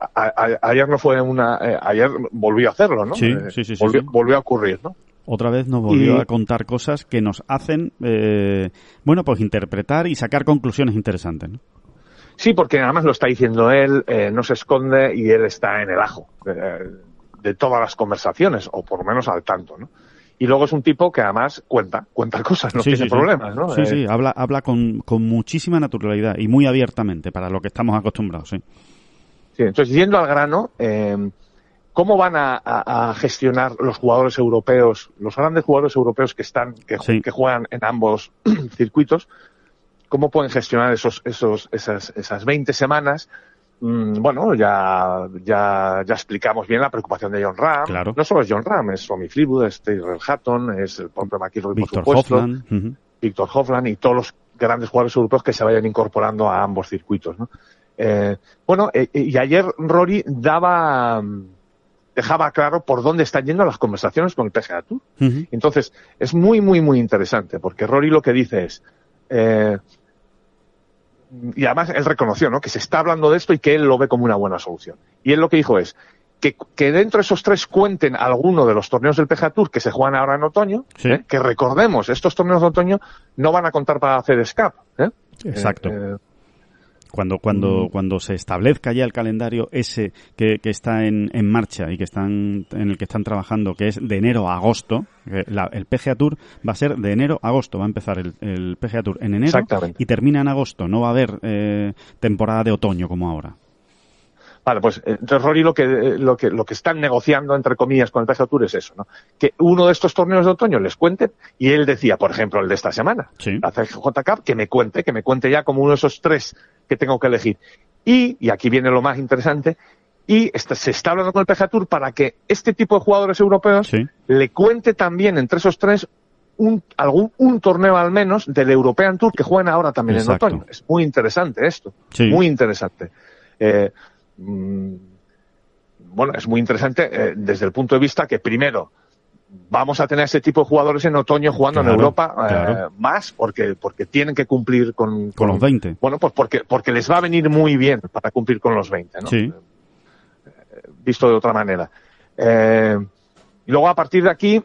a- a- ayer no fue una, eh, ayer volvió a hacerlo, ¿no? Sí, Eh, sí, sí, volvió, sí. volvió a ocurrir, ¿no? Otra vez nos volvió Y- a contar cosas que nos hacen, eh, bueno, pues interpretar y sacar conclusiones interesantes. ¿no? Sí, porque además lo está diciendo él, eh, no se esconde y él está en el ajo eh, de todas las conversaciones, o por lo menos al tanto, ¿no? Y luego es un tipo que además cuenta, cuenta cosas, no Sí, tiene sí, sí. problemas, ¿no? Sí, Eh, sí, habla, habla con, con muchísima naturalidad y muy abiertamente para lo que estamos acostumbrados. Sí. Sí, entonces, yendo al grano, ¿cómo van a, a- a gestionar los jugadores europeos, los grandes jugadores europeos que están, que, Sí. que juegan en ambos <clears throat> circuitos? ¿Cómo pueden gestionar esos, esos, esas, esas 20 semanas? Mm, bueno, ya, ya, ya explicamos bien la preocupación de John Ram. Claro. No solo es John Ram, es Tommy Fleetwood, es Tyrrell Hatton, es el propio McIlroy, por supuesto. Hoffland. ujú. Víctor Hovland y todos los grandes jugadores europeos que se vayan incorporando a ambos circuitos. ¿no? Eh, bueno, eh, eh, y ayer Rory daba, mm, dejaba claro por dónde están yendo las conversaciones con el PGA Tour. Entonces, es muy, muy, muy interesante, porque Rory lo que dice es, eh, y además él reconoció, ¿no? Que se está hablando de esto y que él lo ve como una buena solución. Y él lo que dijo es que, que dentro de esos tres cuenten alguno de los torneos del PGA Tour que se juegan ahora en otoño, Sí. ¿eh? que recordemos, estos torneos de otoño no van a contar para hacer escape. ¿eh? Exacto. Eh, eh, Cuando, cuando, Mm. cuando se establezca ya el calendario ese que, que está en, en marcha y que están, en el que están trabajando, que es de enero a agosto, que la- el PGA Tour va a ser de enero a agosto, va a empezar el, el PGA Tour en enero y termina en agosto, no va a haber eh, temporada de otoño como ahora. Vale, pues eh, entonces Rory lo que, eh, lo que lo que están negociando entre comillas con el PGA Tour es eso, ¿no? Que uno de estos torneos de otoño les cuente y él decía, por ejemplo, el de esta semana, Sí. la CJ Cup, que me cuente, que me cuente ya como uno de esos tres que tengo que elegir. Y, y aquí viene lo más interesante, y está- se está hablando con el PGA Tour para que este tipo de jugadores europeos Sí. le cuente también entre esos tres un, algún, un torneo al menos del European Tour que juegan ahora también Exacto. en otoño. Es muy interesante esto. Sí. Muy interesante. Eh, bueno, es muy interesante eh, desde el punto de vista que primero vamos a tener ese tipo de jugadores en otoño jugando en Claro, Europa eh, más porque porque tienen que cumplir con, Con los 20. bueno pues porque porque les va a venir muy bien para cumplir con los 20 ¿no? Sí. visto de otra manera. Eh, y luego a partir de aquí,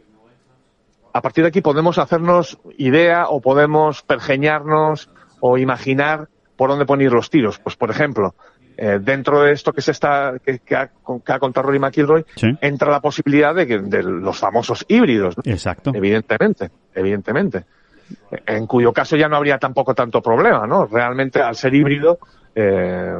a partir de aquí podemos hacernos idea o podemos pergeñarnos o imaginar por dónde poner los tiros. Pues por ejemplo, eh, dentro de esto que se está que, que ha, que ha contado Rory McIlroy, Sí. entra la posibilidad de, que, de los famosos híbridos. ¿no? Exacto. Evidentemente, evidentemente. En cuyo caso ya no habría tampoco tanto problema, ¿no? Realmente al ser híbrido, eh,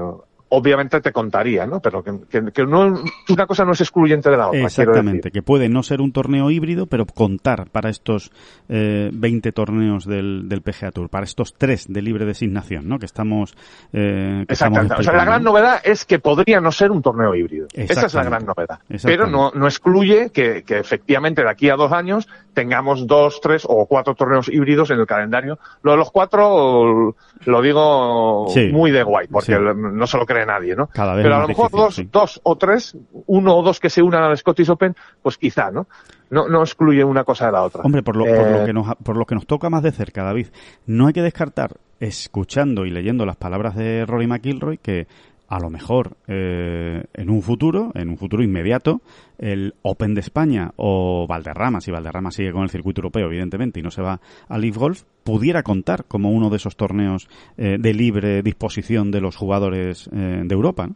obviamente te contaría, ¿no? Pero que, que- que no, una cosa no es excluyente de la otra. Exactamente, que puede no ser un torneo híbrido, pero contar para estos eh, 20 torneos del, del PGA Tour, para estos tres de libre designación, ¿no? Que estamos. Eh, que estamos Exactamente. O sea, la gran ¿no? novedad es que podría no ser un torneo híbrido. Esa es la gran novedad. Pero no, no excluye que, que efectivamente de aquí a dos años tengamos dos, tres o cuatro torneos híbridos en el calendario. Lo de los cuatro lo digo Sí. muy de guay, porque Sí. no se lo cree nadie, ¿no? Cada vez Pero a lo mejor difícil, dos, sí. dos o tres, uno o dos que se unan al Scottish Open, pues quizá, ¿no? No, no excluye una cosa de la otra. Hombre, por lo, por, Eh, lo que nos, por lo que nos toca más de cerca, David, no hay que descartar, escuchando y leyendo las palabras de Rory McIlroy, que a lo mejor eh, en un futuro, en un futuro inmediato, el Open de España o Valderrama, si Valderrama sigue con el circuito europeo, evidentemente, y no se va a Leaf Golf, pudiera contar como uno de esos torneos eh, de libre disposición de los jugadores eh, de Europa. ¿no?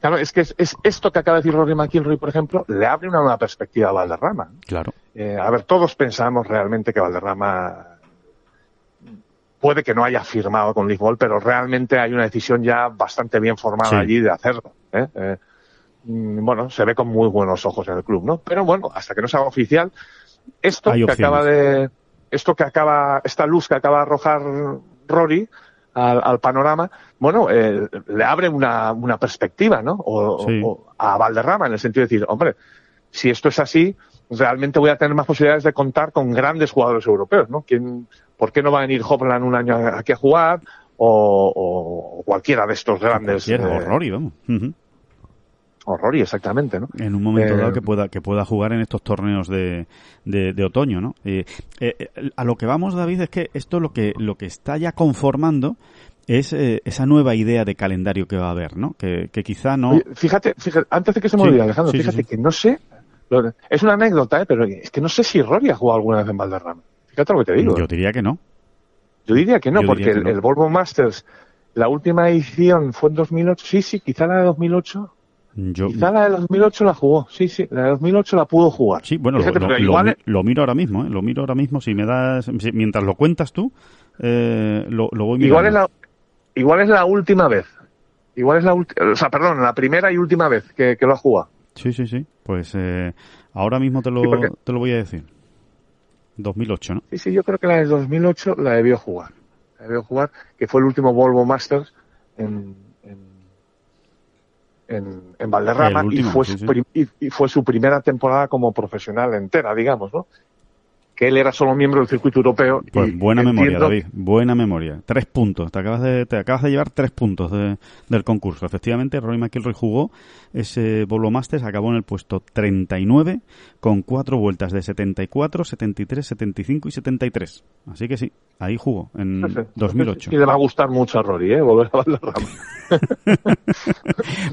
Claro, es que es, es esto que acaba de decir Rory McIlroy, por ejemplo, le abre una nueva perspectiva a Valderrama. Claro. Eh, a ver, todos pensamos realmente que Valderrama puede que no haya firmado con Ball, pero realmente hay una decisión ya bastante bien formada Sí. allí de hacerlo. ¿eh? Eh, mm, bueno, se ve con muy buenos ojos en el club, ¿no? Pero bueno, hasta que no se haga oficial, esto Hay que opciones. acaba de, esto que acaba, esta luz que acaba de arrojar Rory al, al panorama, bueno, eh, le abre una, una perspectiva, ¿no? O, Sí. o a Valderrama en el sentido de decir, hombre, si esto es así, realmente voy a tener más posibilidades de contar con grandes jugadores europeos, ¿no? ¿Quién, ¿Por qué no va a venir Hopland un año aquí a jugar? O, o cualquiera de estos grandes. Eh, Rory, vamos. Ujú. o Rory, exactamente, ¿no? En un momento Eh, dado que pueda que pueda jugar en estos torneos de, de, de otoño, ¿no? Eh, eh, eh, a lo que vamos, David, es que esto lo que lo que está ya conformando es eh, esa nueva idea de calendario que va a haber, ¿no? Que, que quizá no. Oye, fíjate, fíjate, antes de que se me Sí, olvide, Alejandro, sí, sí, fíjate sí. que no sé, es una anécdota, ¿eh? pero es que no sé si Rory ha jugado alguna vez en Valderrama. Fíjate lo que te digo. Yo diría que no. Yo diría que no, Yo porque que el, no. el Volvo Masters, la última edición fue en 2008. Sí, sí, quizá la de 2008. Yo Quizá la de 2008 la jugó. Sí, sí, la de 2008 la pudo jugar. sí, bueno, lo, Fíjate, lo- pero lo igual, mi- lo miro ahora mismo, ¿eh? Lo miro ahora mismo. Si me das, si- mientras lo cuentas tú, eh, lo, lo voy mirando. igual es la, igual es la última vez. Igual es la última, o sea, perdón, la primera y última vez que, que lo ha jugado. Sí, sí, sí. Pues eh, ahora mismo te lo, Sí, porque- te lo voy a decir. 2008, ¿no? Sí, sí, yo creo que la de 2008 la debió jugar. La debió jugar, que fue el último Volvo Masters en, en, en, en Valderrama último, y, fue sí, sí. y, y fue su primera temporada como profesional entera, digamos, ¿no? Que él era solo miembro del circuito europeo. Pues y buena memoria, David. Buena memoria. Tres puntos. Te acabas de, te acabas de llevar tres puntos de- del concurso. Efectivamente, Rory McIlroy jugó ese Volvo Masters, acabó en el puesto 39 con cuatro vueltas de 74, 73, 75 y 73. Así que sí, ahí jugó en no sé, 2008. Y le va a gustar mucho a Rory, ¿eh? Volver a Valderrama. <laughs>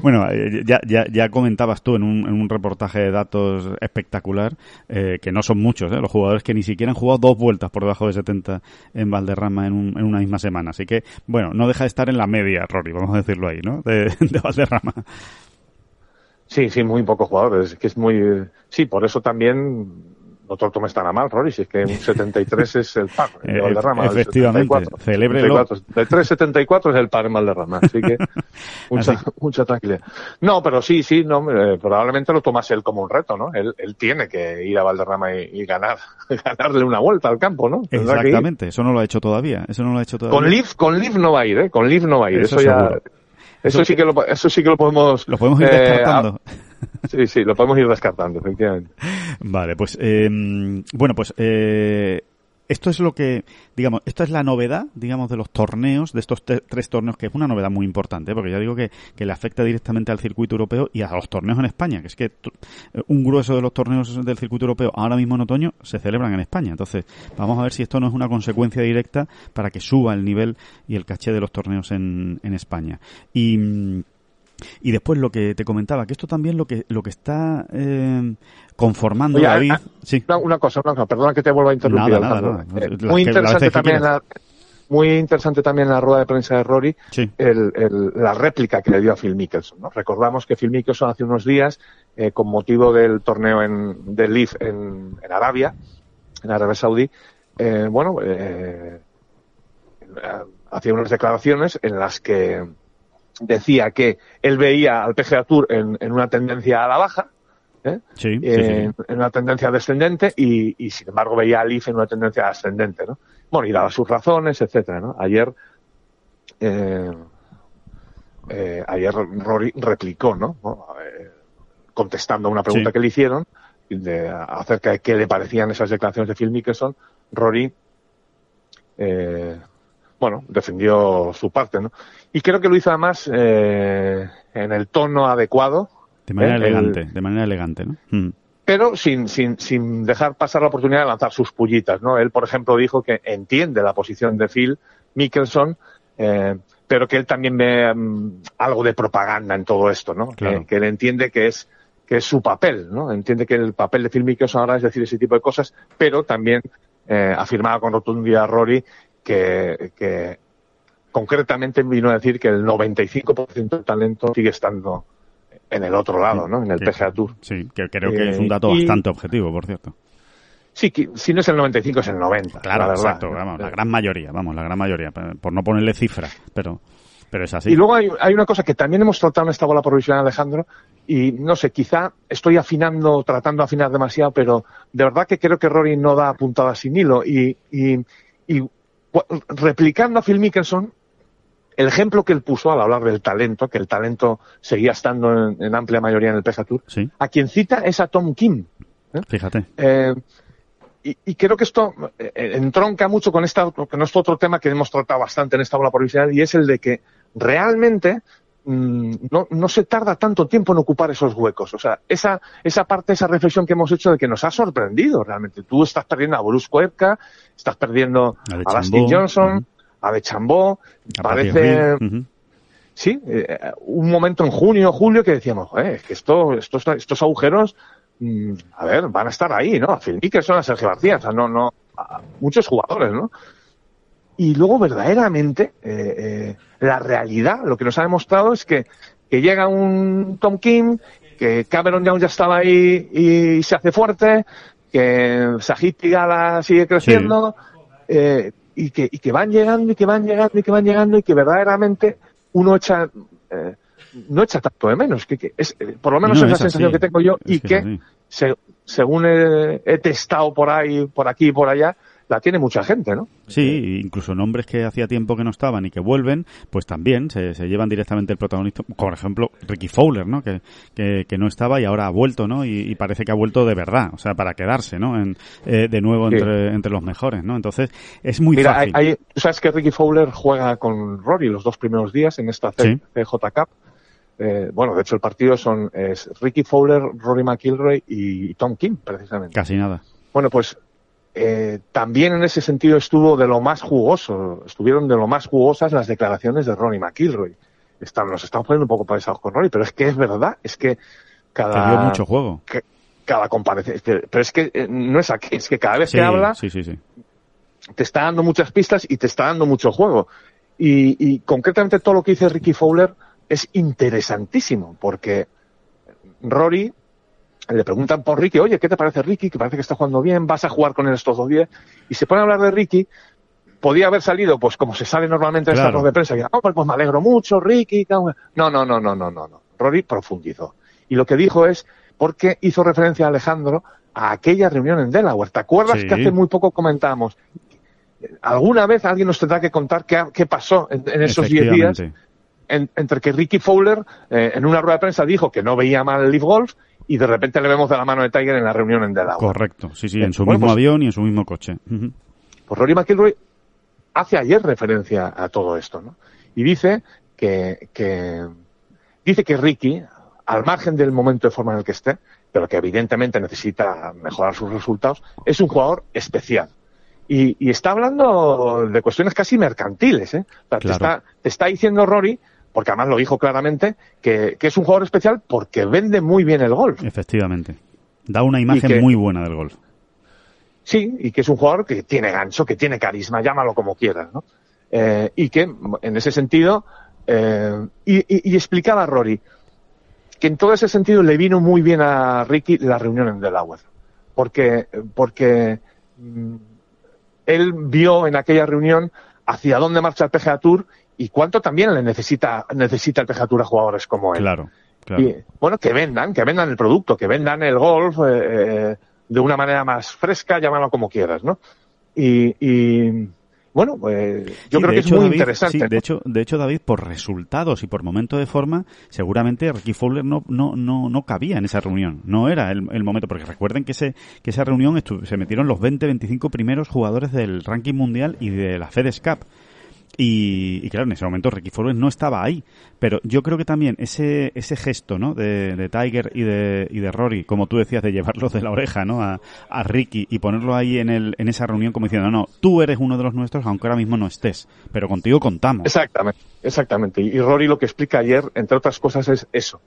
Bueno, eh, ya, ya, ya comentabas tú en un, en un reportaje de datos espectacular eh, que no son muchos, ¿eh? los jugadores que ni siquiera han jugado dos vueltas por debajo de 70 en Valderrama en, un- en una misma semana. Así que, bueno, no deja de estar en la media, Rory, vamos a decirlo ahí, ¿no? De, de Valderrama. Sí, sí, muy pocos jugadores. Es que es muy. eh, Sí, por eso también no te lo tomes tan a mal, Rory. Si es que un 73 es el par en <laughs> Eh, Valderrama. efectivamente, 74. celébrelo. 73, 74 es el par en Valderrama. Así que <laughs> mucha, Así. mucha tranquilidad. No, pero sí, sí, no, eh, probablemente lo tomas él como un reto, ¿no? Él, él tiene que ir a Valderrama y, y ganar, <laughs> ganarle una vuelta al campo, ¿no? Exactamente, eso no lo ha hecho todavía. Eso no lo ha hecho todavía. Con Liv, con Liv no va a ir, ¿eh? Con Liv no va a ir. Eso Eso, ya. seguro. Eso sí que lo, eso sí que lo podemos. Lo podemos ir eh, descartando. a- sí, sí, lo podemos ir descartando, efectivamente. <laughs> Vale, pues eh, bueno, pues eh, esto es lo que, digamos, esto es la novedad, digamos, de los torneos, de estos tres torneos, que es una novedad muy importante, ¿eh? porque ya digo que, que le afecta directamente al circuito europeo y a los torneos en España, que es que t- un grueso de los torneos del circuito europeo ahora mismo en otoño se celebran en España. Entonces, vamos a ver si esto no es una consecuencia directa para que suba el nivel y el caché de los torneos en, en España. Y. y después lo que te comentaba, que esto también lo que lo que está eh, conformando Oye, David, sí, Una, una cosa, una cosa, perdona que te vuelva a interrumpir. Nada, nada. Eh, muy interesante también la, muy interesante también la rueda de prensa de Rory sí, el, el- la réplica que le dio a Phil Mickelson. ¿no? Recordamos que Phil Mickelson hace unos días, eh, con motivo del torneo en, del Leaf en, en Arabia, en Arabia Saudí, eh, bueno, eh, eh, hacía unas declaraciones en las que decía que él veía al PGA Tour en, en una tendencia a la baja, ¿eh? sí, sí, sí. en, una tendencia descendente y, y, sin embargo veía al IF en una tendencia ascendente, ¿no? Bueno, y daba sus razones, etcétera, ¿no? Ayer, eh, eh, ayer Rory replicó, ¿no? ¿no? Eh, contestando a una pregunta que le hicieron de, acerca de qué le parecían esas declaraciones de Phil Mickelson, Rory, eh, bueno, defendió su parte, ¿no? Y creo que lo hizo además eh, en el tono adecuado, de manera eh, el- elegante, de manera elegante, ¿no? Mm. pero sin, sin, sin dejar pasar la oportunidad de lanzar sus pullitas, ¿no? Él, por ejemplo, dijo que entiende la posición de Phil Mickelson, eh, pero que él también ve mm, algo de propaganda en todo esto, ¿no? Claro. Que, que él entiende que es que es su papel, ¿no? Entiende que el papel de Phil Mickelson ahora es decir ese tipo de cosas, pero también eh, afirmaba con rotundidad Rory que, que concretamente vino a decir que el 95% del talento sigue estando en el otro lado, ¿no? En el PGA Tour. Sí, que creo que Eh, es un dato y- bastante objetivo, por cierto. Sí, que si no es el 95 es el 90. Claro, la exacto, vamos, la gran mayoría, vamos, la gran mayoría, por no ponerle cifras, pero, pero es así. Y luego hay, hay una cosa que también hemos tratado en esta bola provisional, Alejandro, y no sé, quizá estoy afinando, tratando de afinar demasiado, pero de verdad que creo que Rory no da puntada sin hilo. Y, y, y replicando a Phil Mickelson, el ejemplo que él puso al hablar del talento, que el talento seguía estando en, en amplia mayoría en el PGA Tour, Sí, a quien cita es a Tom Kim. ¿eh? Fíjate. Eh, y, y, creo que esto eh, entronca mucho con esta, con este otro tema que hemos tratado bastante en esta bola provincial y es el de que realmente no, no, se tarda tanto tiempo en ocupar esos huecos. O sea, esa, esa parte, esa reflexión que hemos hecho de que nos ha sorprendido realmente. Tú estás perdiendo a Bruce Cuerca, estás perdiendo a, a Dustin Johnson, uh -huh. a De Chambó, parece... Uh -huh. Sí, eh, un momento en junio, julio que decíamos, eh, es que esto, estos, estos agujeros mm, a ver, van a estar ahí, ¿no? A Phil Mickelson, a Sergio García, o sea, no, no, a muchos jugadores, ¿no? Y luego, verdaderamente, eh, eh, la realidad, lo que nos ha demostrado es que, que llega un Tom Kim, que Cameron Young ya estaba ahí y se hace fuerte, que Sajid Tigala sigue creciendo, sí. eh, y, que, y que van llegando, y que van llegando, y que van llegando, y que verdaderamente uno echa, eh, no echa tanto de menos, que, que es, por lo menos no, es la sensación que tengo yo, es y que, que se, según he, he, testado por ahí, por aquí y por allá, la tiene mucha gente, ¿no? Sí, incluso nombres que hacía tiempo que no estaban y que vuelven, pues también se, se llevan directamente el protagonismo. Por ejemplo, Ricky Fowler, ¿no? Que, que, que, no estaba y ahora ha vuelto, ¿no? Y, y, parece que ha vuelto de verdad, o sea, para quedarse, ¿no? En, eh, de nuevo sí. entre, entre los mejores, ¿no? Entonces, es muy Mira, fácil. Hay, hay, sabes que Ricky Fowler juega con Rory los dos primeros días en esta CJ sí. Cup. Eh, bueno, de hecho el partido son es Ricky Fowler, Rory McIlroy y Tom Kim, precisamente. Casi nada. Bueno, pues eh, también en ese sentido estuvo de lo más jugoso, estuvieron de lo más jugosas las declaraciones de Ronnie McIlroy. Están, nos estamos poniendo un poco pesados con Ronnie, pero es que es verdad, es que cada... Dio mucho juego. Que, cada comparecencia, pero es que eh, no es aquí, es que cada vez sí, que habla sí, sí, sí. te está dando muchas pistas y te está dando mucho juego. Y, y concretamente todo lo que dice Ricky Fowler es interesantísimo, porque Rory le preguntan por Ricky, oye, ¿qué te parece Ricky? Que parece que está jugando bien, vas a jugar con él estos dos días. Y se pone a hablar de Ricky, podía haber salido, pues como se sale normalmente en claro. estas de prensa, y, oh, pues me alegro mucho, Ricky. No, no, no, no, no, no, no. Rory profundizó. Y lo que dijo es, porque hizo referencia a Alejandro a aquella reunión en Delaware. ¿Te acuerdas sí. que hace muy poco comentábamos? Alguna vez alguien nos tendrá que contar qué, qué pasó en, en esos 10 días en, entre que Ricky Fowler eh, en una rueda de prensa dijo que no veía mal el Leaf Golf y de repente le vemos de la mano de Tiger en la reunión en Delaware. Correcto, sí, sí, en su bueno, mismo pues, avión y en su mismo coche. Uh -huh. Pues Rory McIlroy hace ayer referencia a todo esto, ¿no? Y dice que, que dice que Ricky, al margen del momento de forma en el que esté, pero que evidentemente necesita mejorar sus resultados, es un jugador especial. Y, y está hablando de cuestiones casi mercantiles, ¿eh? O sea, claro. te, está, te está diciendo Rory porque además lo dijo claramente, que, que, es un jugador especial porque vende muy bien el golf. Efectivamente. Da una imagen que, muy buena del golf. Sí, y que es un jugador que tiene gancho, que tiene carisma, llámalo como quieras, ¿no? Eh, y que, en ese sentido, eh, y, y, y, explicaba a Rory que en todo ese sentido le vino muy bien a Ricky la reunión en Delaware. Porque, porque mm, él vio en aquella reunión hacia dónde marcha el PGA Tour y cuánto también le necesita, necesita el PGA Tour a jugadores como él. Claro, claro. Y, bueno, que vendan, que vendan el producto, que vendan el golf eh, eh, de una manera más fresca, llámalo como quieras, ¿no? Y, y bueno, pues yo sí, creo que hecho, es muy David, interesante. De hecho, de hecho, David, por resultados y por momento de forma, seguramente Ricky Fowler no, no, no, no cabía en esa reunión. No era el, el momento, porque recuerden que, ese, que esa reunión se metieron los 20, 25 primeros jugadores del ranking mundial y de la FedEx Cup. Y, y, claro, en ese momento Ricky Fowler no estaba ahí. Pero yo creo que también ese, ese gesto, ¿no? De, de Tiger y de, y de Rory, como tú decías, de llevarlos de la oreja, ¿no? A, a Ricky y ponerlo ahí en, el, en esa reunión como diciendo, no, no, tú eres uno de los nuestros, aunque ahora mismo no estés. Pero contigo contamos. Exactamente, exactamente. Y Rory lo que explica ayer, entre otras cosas, es eso.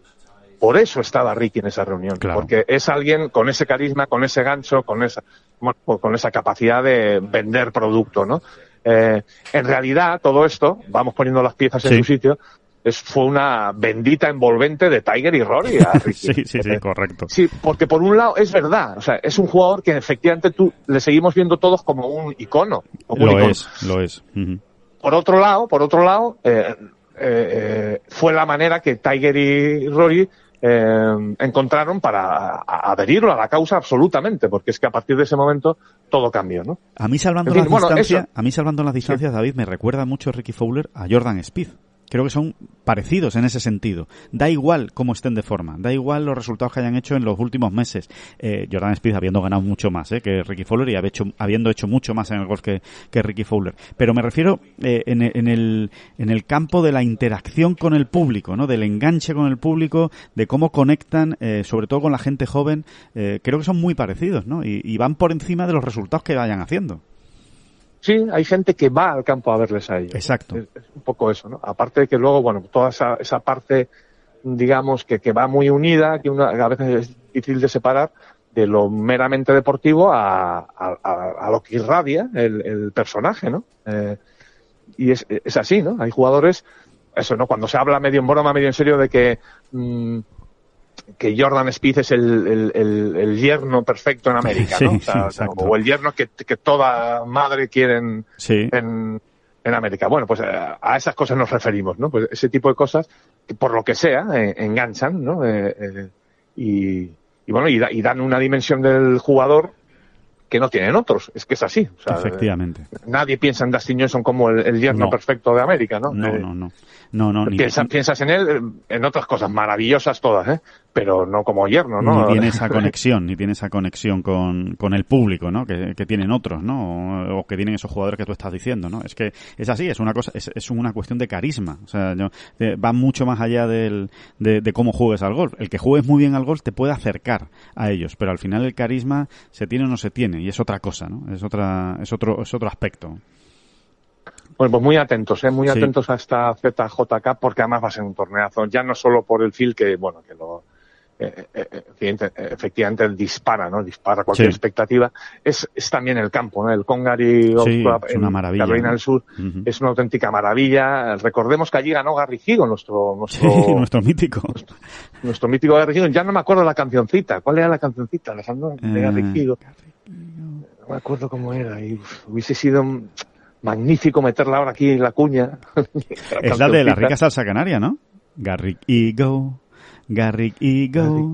Por eso estaba Ricky en esa reunión. Claro. Porque es alguien con ese carisma, con ese gancho, con esa, con esa capacidad de vender producto, ¿no? Eh, en realidad, todo esto, vamos poniendo las piezas en su sitio, es, fue una bendita envolvente de Tiger y Rory. <laughs> A Ricky. sí, sí, sí, correcto. Sí, porque por un lado es verdad, o sea, es un jugador que efectivamente tú le seguimos viendo todos como un icono. Como lo un icono. es, lo es. Uh -huh. Por otro lado, por otro lado, eh, eh, fue la manera que Tiger y Rory eh, encontraron para adherirlo a la causa absolutamente, porque es que a partir de ese momento todo cambió, ¿no? A mí salvando en fin, las bueno, distancias, a mí salvando las distancias, sí. David, me recuerda mucho Ricky Fowler a Jordan Speed. Creo que son parecidos en ese sentido. Da igual cómo estén de forma, da igual los resultados que hayan hecho en los últimos meses. Eh, Jordan Spieth habiendo ganado mucho más eh, que Ricky Fowler y habiendo hecho mucho más en el golf que, Ricky Fowler. Pero me refiero eh, en, el, en el campo de la interacción con el público, ¿no? del enganche con el público, de cómo conectan, eh, sobre todo con la gente joven. Eh, creo que son muy parecidos ¿no? Y van por encima de los resultados que vayan haciendo. Sí, hay gente que va al campo a verles a ellos. Exacto. Es, un poco eso, ¿no? Aparte de que luego, bueno, toda esa, esa parte, digamos, que, que va muy unida, que una, a veces es difícil de separar de lo meramente deportivo a, a, a lo que irradia el, el personaje, ¿no? Eh, y es, es, así, ¿no? Hay jugadores, eso, ¿no? Cuando se habla medio en broma, medio en serio de que mmm, que Jordan Spieth es el, el, el, el, yerno perfecto en América, <laughs> ¿no? Sí, o, sea, o, el yerno que, que, toda madre quiere en, sí. en, en, América. Bueno, pues a, eh, a, esas cosas nos referimos, ¿no? Pues ese tipo de cosas que por lo que sea eh, enganchan, ¿no? Eh, eh, y, y, bueno, y, da, y, dan una dimensión del jugador que no tienen otros. Es que es así. O sea, Efectivamente. nadie piensa en Dustin Johnson como el, el yerno no. perfecto de América, ¿no? No, no, no. No, no ni, piensas en él en otras cosas maravillosas todas, ¿eh? Pero no como yerno, ¿no? Ni tiene esa <laughs> conexión, ni tiene esa conexión con, con el público, ¿no? Que, que, tienen otros, ¿no? O, o, que tienen esos jugadores que tú estás diciendo, ¿no? Es que es así, es una cosa, es, es una cuestión de carisma. O sea, yo, eh, va mucho más allá del, de, de cómo juegues al golf. El que juegues muy bien al golf te puede acercar a ellos, pero al final el carisma se tiene o no se tiene, y es otra cosa, ¿no? Es otra, es otro, es otro aspecto. Bueno, pues muy atentos, ¿eh? muy sí. atentos a esta ZJK porque además va a ser un torneazo, ya no solo por el feel que, bueno, que lo, eh, eh, efectivamente dispara, ¿no? Dispara cualquier Sí. expectativa. Es, es también el campo, ¿no? El Congari Sí, Club en Carolina del Sur es una auténtica maravilla. Recordemos que allí ganó Garry Higgins, nuestro, Sí, nuestro, <laughs> nuestro mítico. nuestro mítico Garry Higgins. Ya no me acuerdo la cancioncita. ¿Cuál era la cancioncita, Alejandro? De Eh, Higgins. No me acuerdo cómo era. Y uf, hubiese sido magnífico meterla ahora aquí en la cuña. Es la de la rica salsa canaria, ¿no? Garrick Ego. Garrick Ego.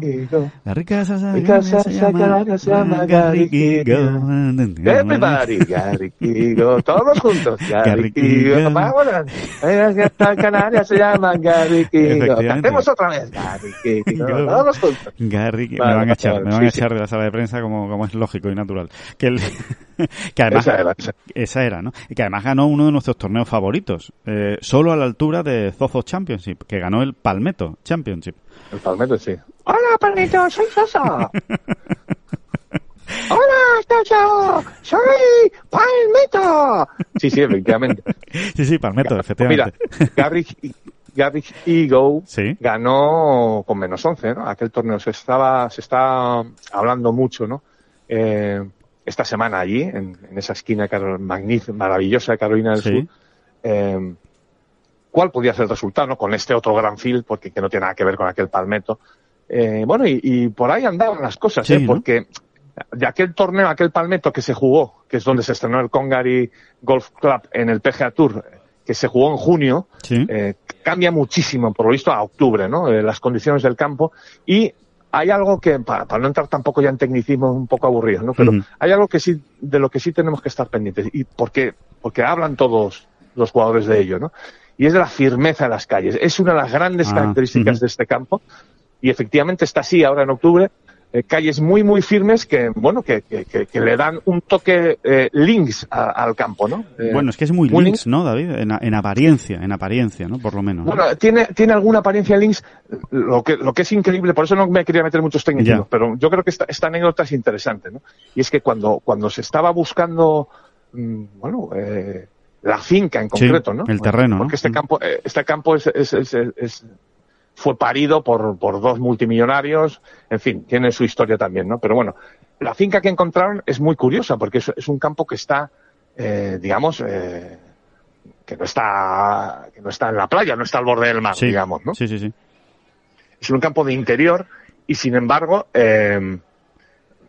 La rica se <laughs> canaria se llama Garrick Garrick Ego. Everybody, Gary Kigo, todos juntos, Gary Kigo, Kigo. vámonos. Venga, que esta Canaria se llama Gary Kigo. Efectivamente. Cantemos otra vez, Gary Kigo, Kigo. todos juntos. Garrick, me van a echar, me van a echar de la sala de prensa como, como es lógico y natural. Que, el- <laughs> que además, Esa era, esa era, ¿no? Y que además ganó uno de nuestros torneos favoritos, eh, solo a la altura de Zozo Championship, que ganó el Palmetto Championship. El palmeto, sí. Hola, palmeto, soy Soso. <laughs> Hola, Soso, soy Palmeto. Sí, sí, efectivamente. <laughs> Sí, sí, Palmetto, Mira, efectivamente. Gary, <laughs> Gary Ego Sí. ganó con menos 11, ¿no? Aquel torneo se estaba, se está hablando mucho, ¿no? Eh, esta semana allí, en, en esa esquina magnífica, maravillosa de Carolina del Sí. Sur, eh, ¿cuál podía ser el resultado, no? Con este otro gran field, porque que no tiene nada que ver con aquel palmeto. Eh, bueno, y, y por ahí andaban las cosas, Sí, ¿eh? ¿no? Porque de aquel torneo, aquel palmeto que se jugó, que es donde se estrenó el Congari Golf Club en el PGA Tour, que se jugó en junio, Sí. eh, cambia muchísimo, por lo visto, a octubre, ¿no? Eh, las condiciones del campo. Y hay algo que, para, para no entrar tampoco ya en tecnicismo un poco aburrido, ¿no? Pero hay algo que sí, de lo que sí tenemos que estar pendientes. Y porque, porque hablan todos los jugadores de ello, ¿no? Y es de la firmeza de las calles. Es una de las grandes Ah, características de este campo. Y efectivamente está así ahora en octubre. eh, calles muy, muy firmes que, bueno, que, que, que- que le dan un toque eh, links a- al campo, ¿no? Eh, Bueno, es que es muy muy links, ¿no, David? En, en apariencia, en apariencia, ¿no? Por lo menos. ¿no? Bueno, tiene, tiene alguna apariencia links, lo que, lo que es increíble, por eso no me quería meter muchos técnicos, pero yo creo que esta, esta anécdota es interesante, ¿no? Y es que cuando, cuando se estaba buscando, mm, bueno, eh, la finca en Sí, concreto, ¿no? el terreno, Porque ¿no? este Mm. campo, eh, este campo es, es, es, fue parido por, por dos multimillonarios, en fin, tiene su historia también, ¿no? Pero bueno, la finca que encontraron es muy curiosa porque es, es un campo que está, eh, digamos, eh, que no está, que no está en la playa, no está al borde del mar, sí, digamos, ¿no? sí, sí, sí. Es un campo de interior y sin embargo, eh,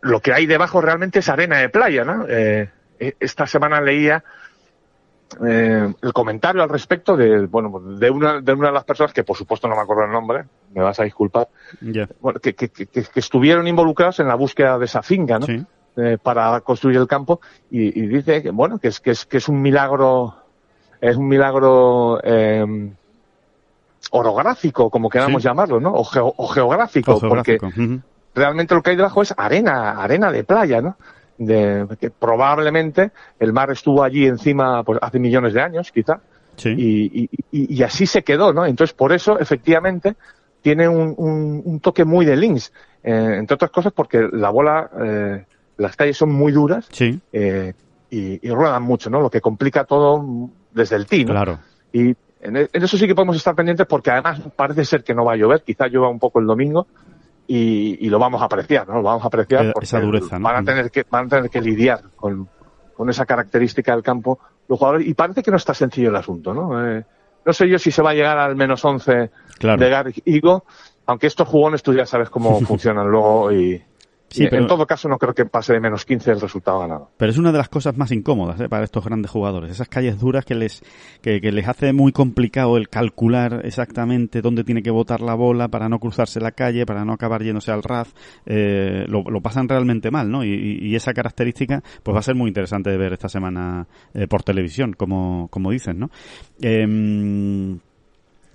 lo que hay debajo realmente es arena de playa, ¿no? Eh, eh, esta semana leía eh, el comentario al respecto de, bueno, de una, de una de las personas que por supuesto no me acuerdo el nombre, me vas a disculpar, bueno, que, que, que, que estuvieron involucrados en la búsqueda de esa finca, ¿no? Sí. eh, para construir el campo y, y dice que bueno que es que es que es un milagro es un milagro eh, orográfico, como queramos Sí. llamarlo, ¿no? O, geo- o geográfico, O geográfico, porque realmente lo que hay debajo es arena, arena de playa, ¿no? De, que probablemente el mar estuvo allí encima pues, hace millones de años, quizá, Sí. y, y- así se quedó, ¿no? Entonces, por eso, efectivamente, tiene un, un- un toque muy de links, eh, entre otras cosas porque la bola, eh, las calles son muy duras Sí, eh, y, y ruedan mucho, ¿no? Lo que complica todo desde el tee, ¿no? claro. Y en, en eso sí que podemos estar pendientes porque además parece ser que no va a llover, quizá llueva un poco el domingo y, y lo vamos a apreciar, ¿no? Lo vamos a apreciar porque esa dureza, ¿no? van, a tener que, van a tener que lidiar con, con esa característica del campo los jugadores y parece que no está sencillo el asunto, ¿no? Eh, no sé yo si se va a llegar al menos 11 Claro. de Garrick Higo, aunque estos jugones tú ya sabes cómo <laughs> funcionan luego y, Sí, y pero- en todo caso no creo que pase de menos 15 el resultado ganado. Pero es una de las cosas más incómodas ¿eh? para estos grandes jugadores. Esas calles duras que les, que, que les hace muy complicado el calcular exactamente dónde tiene que botar la bola para no cruzarse la calle, para no acabar yéndose al RAF. Eh, lo, lo pasan realmente mal, ¿no? Y, y- y esa característica pues va a ser muy interesante de ver esta semana eh, por televisión, como, como dicen, ¿no?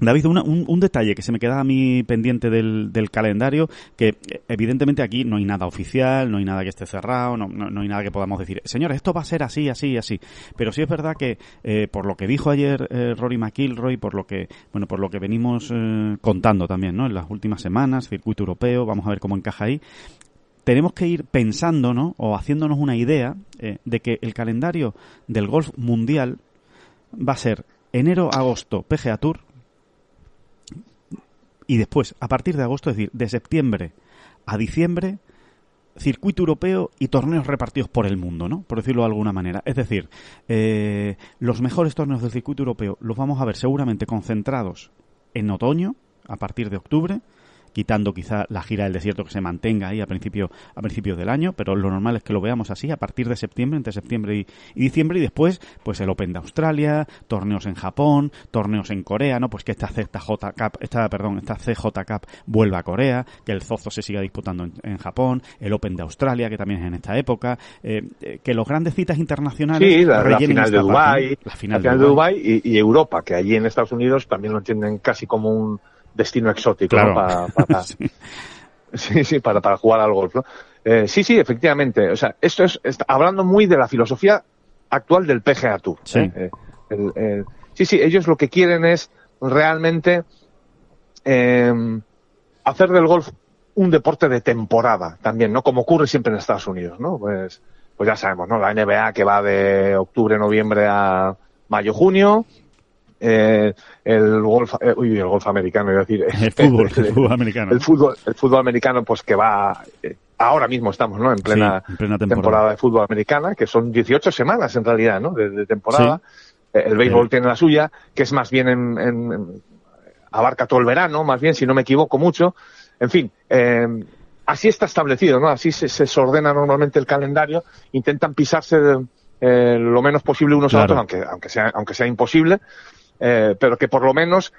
David, una- un, detalle que se me queda a mí pendiente del, calendario, que eh, evidentemente aquí no hay nada oficial, no hay nada que esté cerrado, no, hay nada que podamos decir, señores, esto va a ser así, así, así. Pero sí es verdad que eh, por lo que dijo ayer eh, Rory McIlroy, por lo que, bueno, por lo que venimos eh, contando también, ¿no? En las últimas semanas, circuito europeo, vamos a ver cómo encaja ahí. Tenemos que ir pensando, ¿no? O haciéndonos una idea de que el calendario del golf mundial va a ser enero-agosto PGA Tour, y después, a partir de agosto, es decir, de septiembre a diciembre, circuito europeo y torneos repartidos por el mundo, ¿no? Por decirlo de alguna manera. Es decir, eh, los mejores torneos del circuito europeo los vamos a ver seguramente concentrados en otoño, a partir de octubre, quitando quizá la gira del desierto que se mantenga ahí a principio a principios del año, pero lo normal es que lo veamos así a partir de septiembre, entre septiembre y, y diciembre y después pues el Open de Australia, torneos en Japón, torneos en Corea, no, pues que esta CJ Cup, esta perdón, esta CJ Cup vuelva a Corea, que el Zozo se siga disputando en, en Japón, el Open de Australia que también es en esta época, eh, eh, que los grandes citas internacionales Sí, la, la rellenen final de Dubái, la final, de Dubái y, y Europa, que allí en Estados Unidos también lo entienden casi como un destino exótico Claro. ¿no? para, para- <laughs> Sí. sí, sí, para, para jugar al golf. ¿no? Eh, sí, sí, efectivamente. O sea, esto es está hablando muy de la filosofía actual del PGA Tour. Sí. ¿eh? Eh, el- el- sí, sí, ellos lo que quieren es realmente eh, hacer del golf un deporte de temporada también, ¿no? Como ocurre siempre en Estados Unidos, ¿no? Pues, pues ya sabemos, ¿no? La NBA que va de octubre, noviembre a mayo, junio. Eh, el golf, eh, uy, el golf americano, iba a decir. El fútbol, <laughs> el fútbol americano. El fútbol, el fútbol americano, pues que va, eh, ahora mismo estamos, ¿no? En plena, Sí, en plena temporada. temporada. de fútbol americana, que son 18 semanas en realidad, ¿no? De, de temporada. Eh, El béisbol Eh. tiene la suya, que es más bien en, en- abarca todo el verano, más bien, si no me equivoco mucho. En fin, eh, así está establecido, ¿no? Así se, se ordena normalmente el calendario. Intentan pisarse eh, lo menos posible unos a otros, aunque, aunque sea, aunque sea imposible, eh, pero que por lo menos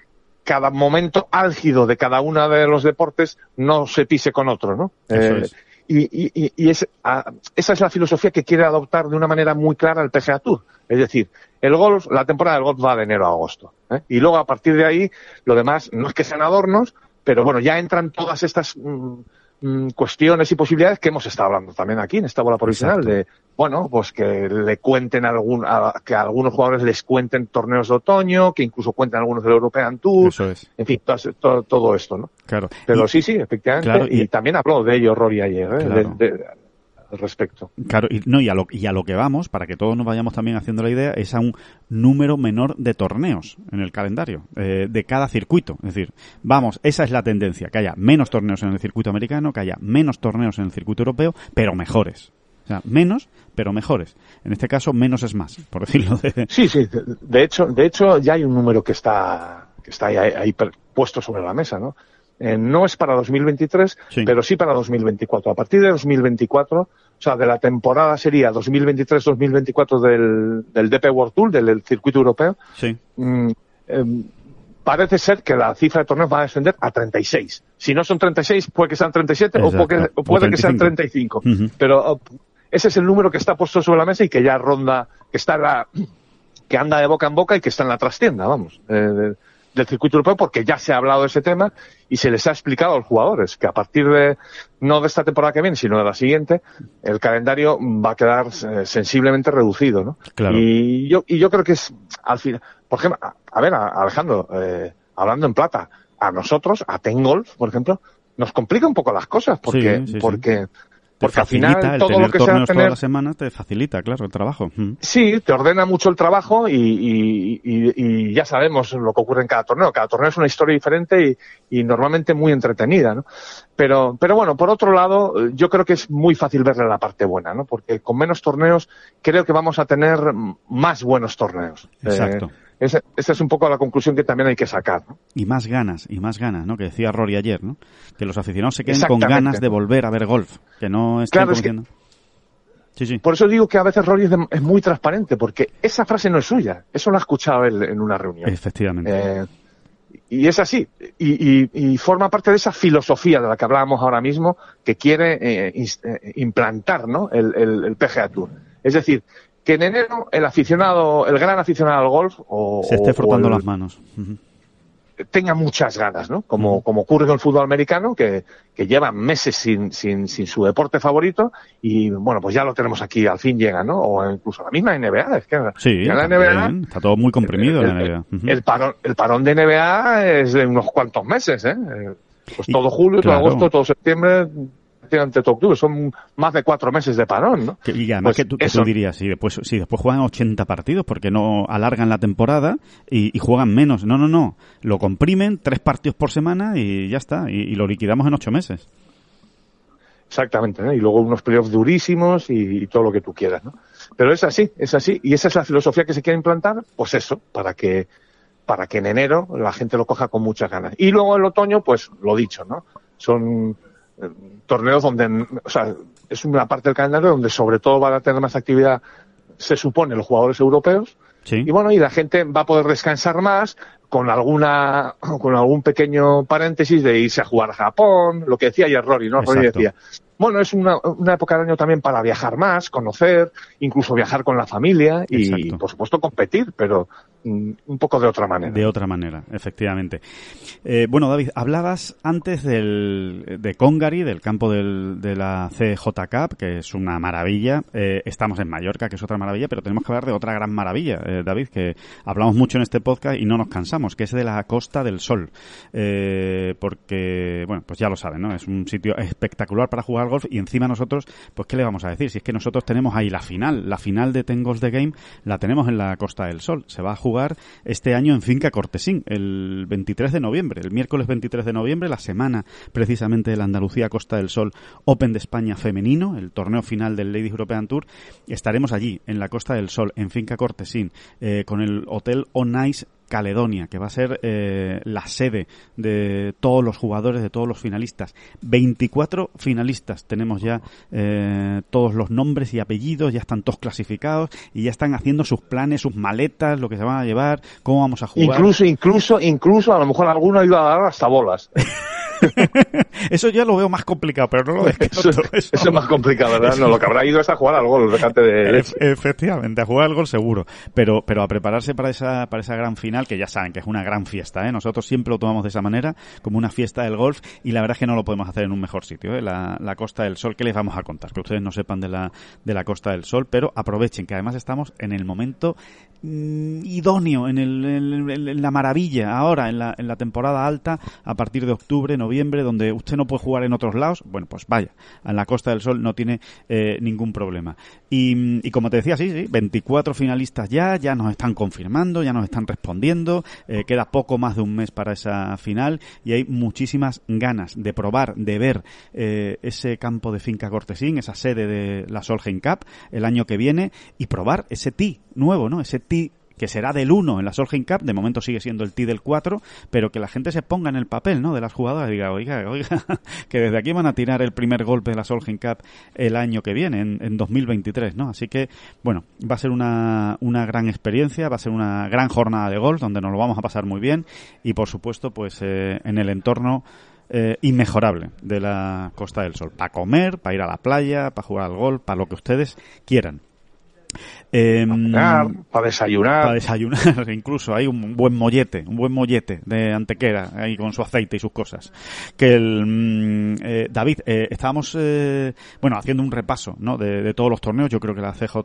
cada momento álgido de cada uno de los deportes no se pise con otro, ¿no? Eso Eh, es. y, y- y- es, ah, esa es la filosofía que quiere adoptar de una manera muy clara el PGA Tour. Es decir, el golf, la temporada del golf va de enero a agosto. ¿eh? Y luego a partir de ahí, lo demás no es que sean adornos, pero bueno, ya entran todas estas mm, mm, cuestiones y posibilidades que hemos estado hablando también aquí en esta bola provisional Exacto. de, bueno, pues que le cuenten algún, a- que a algunos jugadores les cuenten torneos de otoño, que incluso cuenten algunos del European Tour, Eso es, en fin, todo, todo, todo esto, ¿no? claro. Pero Y- sí, sí, efectivamente. Claro, y, y- también habló de ello Rory ayer, ¿eh? Claro. de- de- al respecto. Claro, y, no, y, a lo, y a lo que vamos, para que todos nos vayamos también haciendo la idea, es a un número menor de torneos en el calendario, eh, de cada circuito. Es decir, vamos, esa es la tendencia, que haya menos torneos en el circuito americano, que haya menos torneos en el circuito europeo, pero mejores. O sea, menos, pero mejores. En este caso, menos es más, por decirlo de... <laughs> Sí, sí. de- hecho, de hecho ya hay un número que está, que está ahí, puesto sobre la mesa, ¿no? Eh, no es para 2023, Sí. pero sí para 2024. A partir de 2024, o sea, de la temporada sería 2023-2024 del, del DP World Tour, del, del circuito europeo, Sí, mm, em, parece ser que la cifra de torneos va a descender a 36. Si no son 36, puede que sean 37 o puede, o O puede que sean 35. 35. Ujú. Pero oh, ese es el número que está puesto sobre la mesa y que ya ronda, que está la, que anda de boca en boca y que está en la trastienda, vamos, eh, del circuito europeo porque ya se ha hablado de ese tema y se les ha explicado a los jugadores que a partir de, no de esta temporada que viene, sino de la siguiente, el calendario va a quedar eh, sensiblemente reducido, ¿no? Claro. Y yo, y yo creo que es, al final, por ejemplo, a, a ver, a- Alejandro, eh, hablando en plata, a nosotros, a Tengolf, por ejemplo, nos complica un poco las cosas porque, Sí, sí, sí. Porque, Te porque al facilita final el todo tener lo que sea torneos toda tener la semana, te facilita, claro, el trabajo. Mm. Sí, te ordena mucho el trabajo y, y- y- y ya sabemos lo que ocurre en cada torneo. Cada torneo es una historia diferente y, y normalmente muy entretenida, ¿no? Pero, pero bueno, por otro lado, yo creo que es muy fácil verle la parte buena, ¿no? Porque con menos torneos creo que vamos a tener más buenos torneos. Exacto. Eh, esa, esa es un poco la conclusión que también hay que sacar, ¿no? Y más ganas, y más ganas, ¿no? Que decía Rory ayer, ¿no? Que los aficionados se queden con ganas de volver a ver golf, que no estén Claro, es que- diciendo- Sí, sí. Por eso digo que a veces Rory es, de- es muy transparente, porque esa frase no es suya. Eso lo ha escuchado él en una reunión. Efectivamente. Eh, y es así. Y, y- y forma parte de esa filosofía de la que hablábamos ahora mismo que quiere eh, eh, implantar ¿no? el, el- el PGA Tour. Es decir, que en enero el aficionado, el gran aficionado al golf o, se esté frotando el- las manos. Tenga muchas ganas, ¿no? Como, como ocurre con el fútbol americano, que, que lleva meses sin, sin, sin su deporte favorito y bueno, pues ya lo tenemos aquí, al fin llega, ¿no? O incluso la misma NBA, es que Sí, la NBA está todo muy comprimido en el, la NBA. El parón, el parón de NBA es de unos cuantos meses, ¿eh? Eh, Pues todo julio, claro. todo agosto, todo septiembre, prácticamente todo octubre. Son más de cuatro meses de parón, ¿no? Que- y además Pues que, tú, que eso. tú dirías, si después, si después juegan 80 partidos, porque no alargan la temporada y, y juegan menos. No, no, no. Lo comprimen, tres partidos por semana y ya está. Y, y lo liquidamos en ocho meses. Exactamente, ¿no? Y luego unos playoffs durísimos y, y todo lo que tú quieras, ¿no? Pero es así, es así. Y esa es la filosofía que se quiere implantar, pues eso, para que, para que en enero la gente lo coja con muchas ganas. Y luego el otoño, pues lo dicho, ¿no? Son torneos donde, o sea, es una parte del calendario donde sobre todo van a tener más actividad, se supone, los jugadores europeos. Sí. Y bueno, y la gente va a poder descansar más con alguna, con algún pequeño paréntesis de irse a jugar a Japón, lo que decía ayer Rory, ¿no? Rory decía, bueno, es una, una época del año también para viajar más, conocer, incluso viajar con la familia y, Exacto. por supuesto, competir, pero un poco de otra manera. De otra manera, efectivamente. Eh, bueno, David, hablabas antes del, de Congari, del campo del, de la CJ Cup, que es una maravilla. Eh, estamos en Mallorca, que es otra maravilla, pero tenemos que hablar de otra gran maravilla, eh, David, que hablamos mucho en este podcast y no nos cansamos, que es de la Costa del Sol. Eh, porque, bueno, pues ya lo saben, ¿no? Es un sitio espectacular para jugar golf y encima nosotros, pues, ¿qué le vamos a decir? Si es que nosotros tenemos ahí la final, la final de Ten Golf the Game, la tenemos en la Costa del Sol. Se va a jugar este año en Finca Cortesín, el 23 de noviembre, el miércoles 23 de noviembre, la semana precisamente de la Andalucía Costa del Sol Open de España femenino, el torneo final del Ladies European Tour. Estaremos allí, en la Costa del Sol, en Finca Cortesín, eh, con el Hotel Onais Caledonia, que va a ser eh, la sede de todos los jugadores, de todos los finalistas. 24 finalistas tenemos ya eh, todos los nombres y apellidos, ya están todos clasificados y ya están haciendo sus planes, sus maletas, lo que se van a llevar, cómo vamos a jugar. Incluso, incluso, incluso, a lo mejor alguno iba a dar hasta bolas. <laughs> <laughs> Eso ya lo veo más complicado, pero no lo Eso, descarto. eso es más complicado, ¿verdad? No, lo que habrá ido es a jugar al gol, fíjate de... Ef- Efectivamente, a jugar al gol seguro, pero pero a prepararse para esa para esa gran final que ya saben que es una gran fiesta, ¿eh? Nosotros siempre lo tomamos de esa manera, como una fiesta del golf y la verdad es que no lo podemos hacer en un mejor sitio, ¿eh? La, la Costa del Sol, ¿qué les vamos a contar? Que ustedes no sepan de la de la Costa del Sol, pero aprovechen que además estamos en el momento mm, idóneo, en, el, en, el- en la maravilla, ahora en la, en la temporada alta, a partir de octubre, noviembre, donde usted no puede jugar en otros lados, bueno, pues vaya, en la Costa del Sol no tiene eh, ningún problema. Y, y como te decía, sí, sí, 24 finalistas ya, ya nos están confirmando, ya nos están respondiendo, eh, queda poco más de un mes para esa final y hay muchísimas ganas de probar, de ver eh, ese campo de finca Cortesín, esa sede de la Solheim Cup el año que viene y probar ese tee nuevo, ¿no? Ese tee que será del 1 en la Solheim Cup, de momento sigue siendo el tee del 4, pero que la gente se ponga en el papel, ¿no? De las jugadoras y diga, oiga, oiga, <laughs> que desde aquí van a tirar el primer golpe de la Solheim Cup el año que viene, en, en 2023, ¿no? Así que, bueno, va a ser una, una gran experiencia, va a ser una gran jornada de golf donde nos lo vamos a pasar muy bien y, por supuesto, pues eh, en el entorno eh, inmejorable de la Costa del Sol. Para comer, para ir a la playa, para jugar al golf, para lo que ustedes quieran. Em, para desayunar. Para desayunar, <laughs> incluso hay un buen mollete, un buen mollete de antequera ahí con su aceite y sus cosas. Que el mm, eh, David, eh, estábamos eh, bueno haciendo un repaso ¿no? de, todos los torneos. Yo creo que la CJ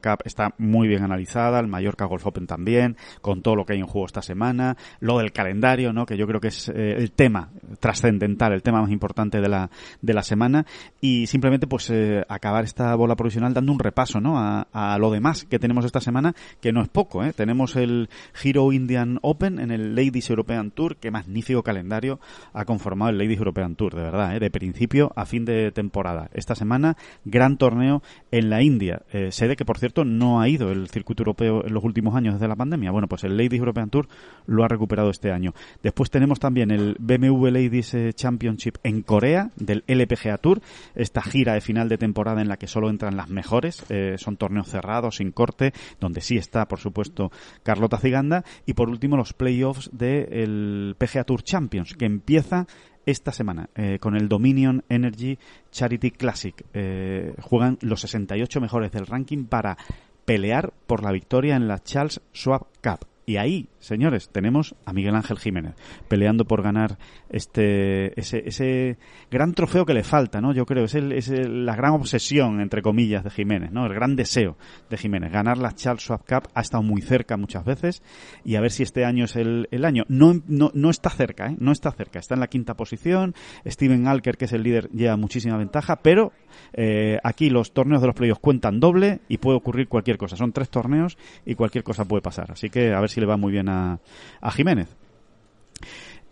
Cup está muy bien analizada, el Mallorca Golf Open también, con todo lo que hay en juego esta semana, lo del calendario, ¿no? que yo creo que es el tema trascendental, el tema más importante de la de la semana y simplemente pues acabar esta bola provisional dando un repaso, ¿no? a, a lo de más que tenemos esta semana, que no es poco. ¿eh? Tenemos el Hero Indian Open en el Ladies European Tour. Qué magnífico calendario ha conformado el Ladies European Tour, de verdad, ¿eh? de principio a fin de temporada. Esta semana, gran torneo en la India. Eh, sede que, por cierto, no ha ido el circuito europeo en los últimos años desde la pandemia. Bueno, pues el Ladies European Tour lo ha recuperado este año. Después tenemos también el BMW Ladies eh, Championship en Corea, del LPGA Tour, esta gira de final de temporada en la que solo entran las mejores. Son torneos cerrados sin corte, donde sí está, por supuesto, Carlota Ziganda. Y por último, los playoffs del PGA Tour Champions, que empieza esta semana eh, con el Dominion Energy Charity Classic. Eh, juegan los 68 mejores del ranking para pelear por la victoria en la Charles Schwab Cup. Y ahí, señores, tenemos a Miguel Ángel Jiménez peleando por ganar este ese, ese gran trofeo que le falta, ¿no? Yo creo, es, el, es la gran obsesión, entre comillas, de Jiménez, ¿no? El gran deseo de Jiménez. Ganar la Charles Schwab Cup ha estado muy cerca muchas veces y a ver si este año es el, el año. No, no, no está cerca, ¿eh? No está cerca. Está en la quinta posición. Steven Alker, que es el líder, lleva muchísima ventaja, pero eh, aquí los torneos de los playoffs cuentan doble y puede ocurrir cualquier cosa. Son tres torneos y cualquier cosa puede pasar. Así que a ver si le va muy bien a, a Jiménez.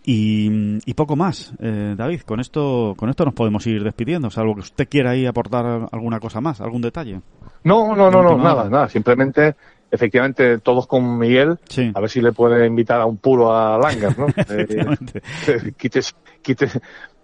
Y, y, poco más, eh, David. Con esto, con esto nos podemos ir despidiendo. Salvo que usted quiera ahí aportar alguna cosa más, algún detalle. No, no, no, no, nada, nada. Simplemente, efectivamente, todos con Miguel. A ver si le puede invitar a un puro a Langer, ¿no? <laughs> eh, <laughs>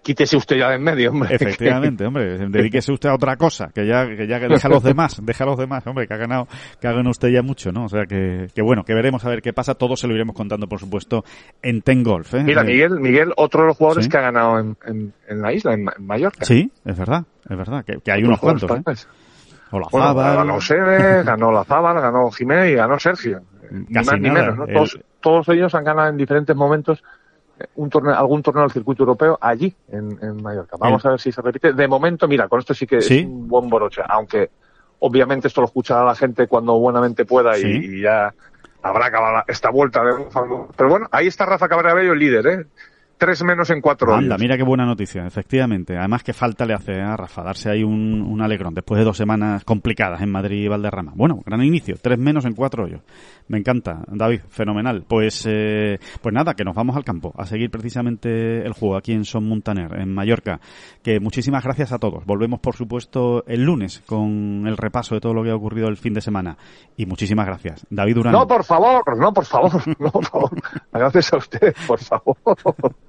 quítese usted ya de en medio, hombre. Efectivamente, hombre, dedíquese usted a otra cosa, que ya que ya que deja a los demás, deja a los demás, hombre, que ha ganado, que ha ganado usted ya mucho, ¿no? O sea que, que bueno, que veremos a ver qué pasa, todo se lo iremos contando, por supuesto, en Ten Golf, ¿eh? Mira, Miguel, Miguel, otro de los jugadores que ha ganado en, en, la isla, en, Mallorca. Sí, es verdad, es verdad, que, hay unos cuantos, ¿eh? O la bueno, Ganó Sede, <laughs> ganó la Zabal, ganó Jiménez y ganó Sergio. ni más ni menos, ¿no? Todos, todos ellos han ganado en diferentes momentos un torneo, algún torneo del circuito europeo allí, en, en Mallorca. Vamos a ver si se repite. De momento, mira, con esto sí que es un buen boroche, aunque obviamente esto lo escuchará la gente cuando buenamente pueda y, ya habrá acabado esta vuelta. De... Pero bueno, ahí está Rafa Cabrera el líder, ¿eh? Tres menos en cuatro Anda, mira qué buena noticia, efectivamente. Además, que falta le hace a Rafa darse ahí un, un, alegrón después de dos semanas complicadas en Madrid y Valderrama. Bueno, gran inicio, tres menos en cuatro hoyos. Me encanta, David, fenomenal. Pues, eh, pues nada, que nos vamos al campo a seguir precisamente el juego aquí en Son Montaner, en Mallorca. Que muchísimas gracias a todos. Volvemos, por supuesto, el lunes con el repaso de todo lo que ha ocurrido el fin de semana. Y muchísimas gracias. David Durán. No, por favor, no, por favor, <laughs> no, por favor. Gracias a usted, por favor.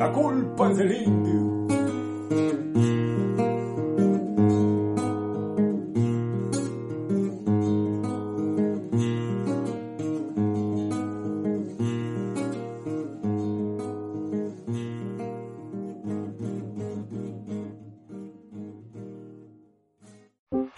la culpa es del indio.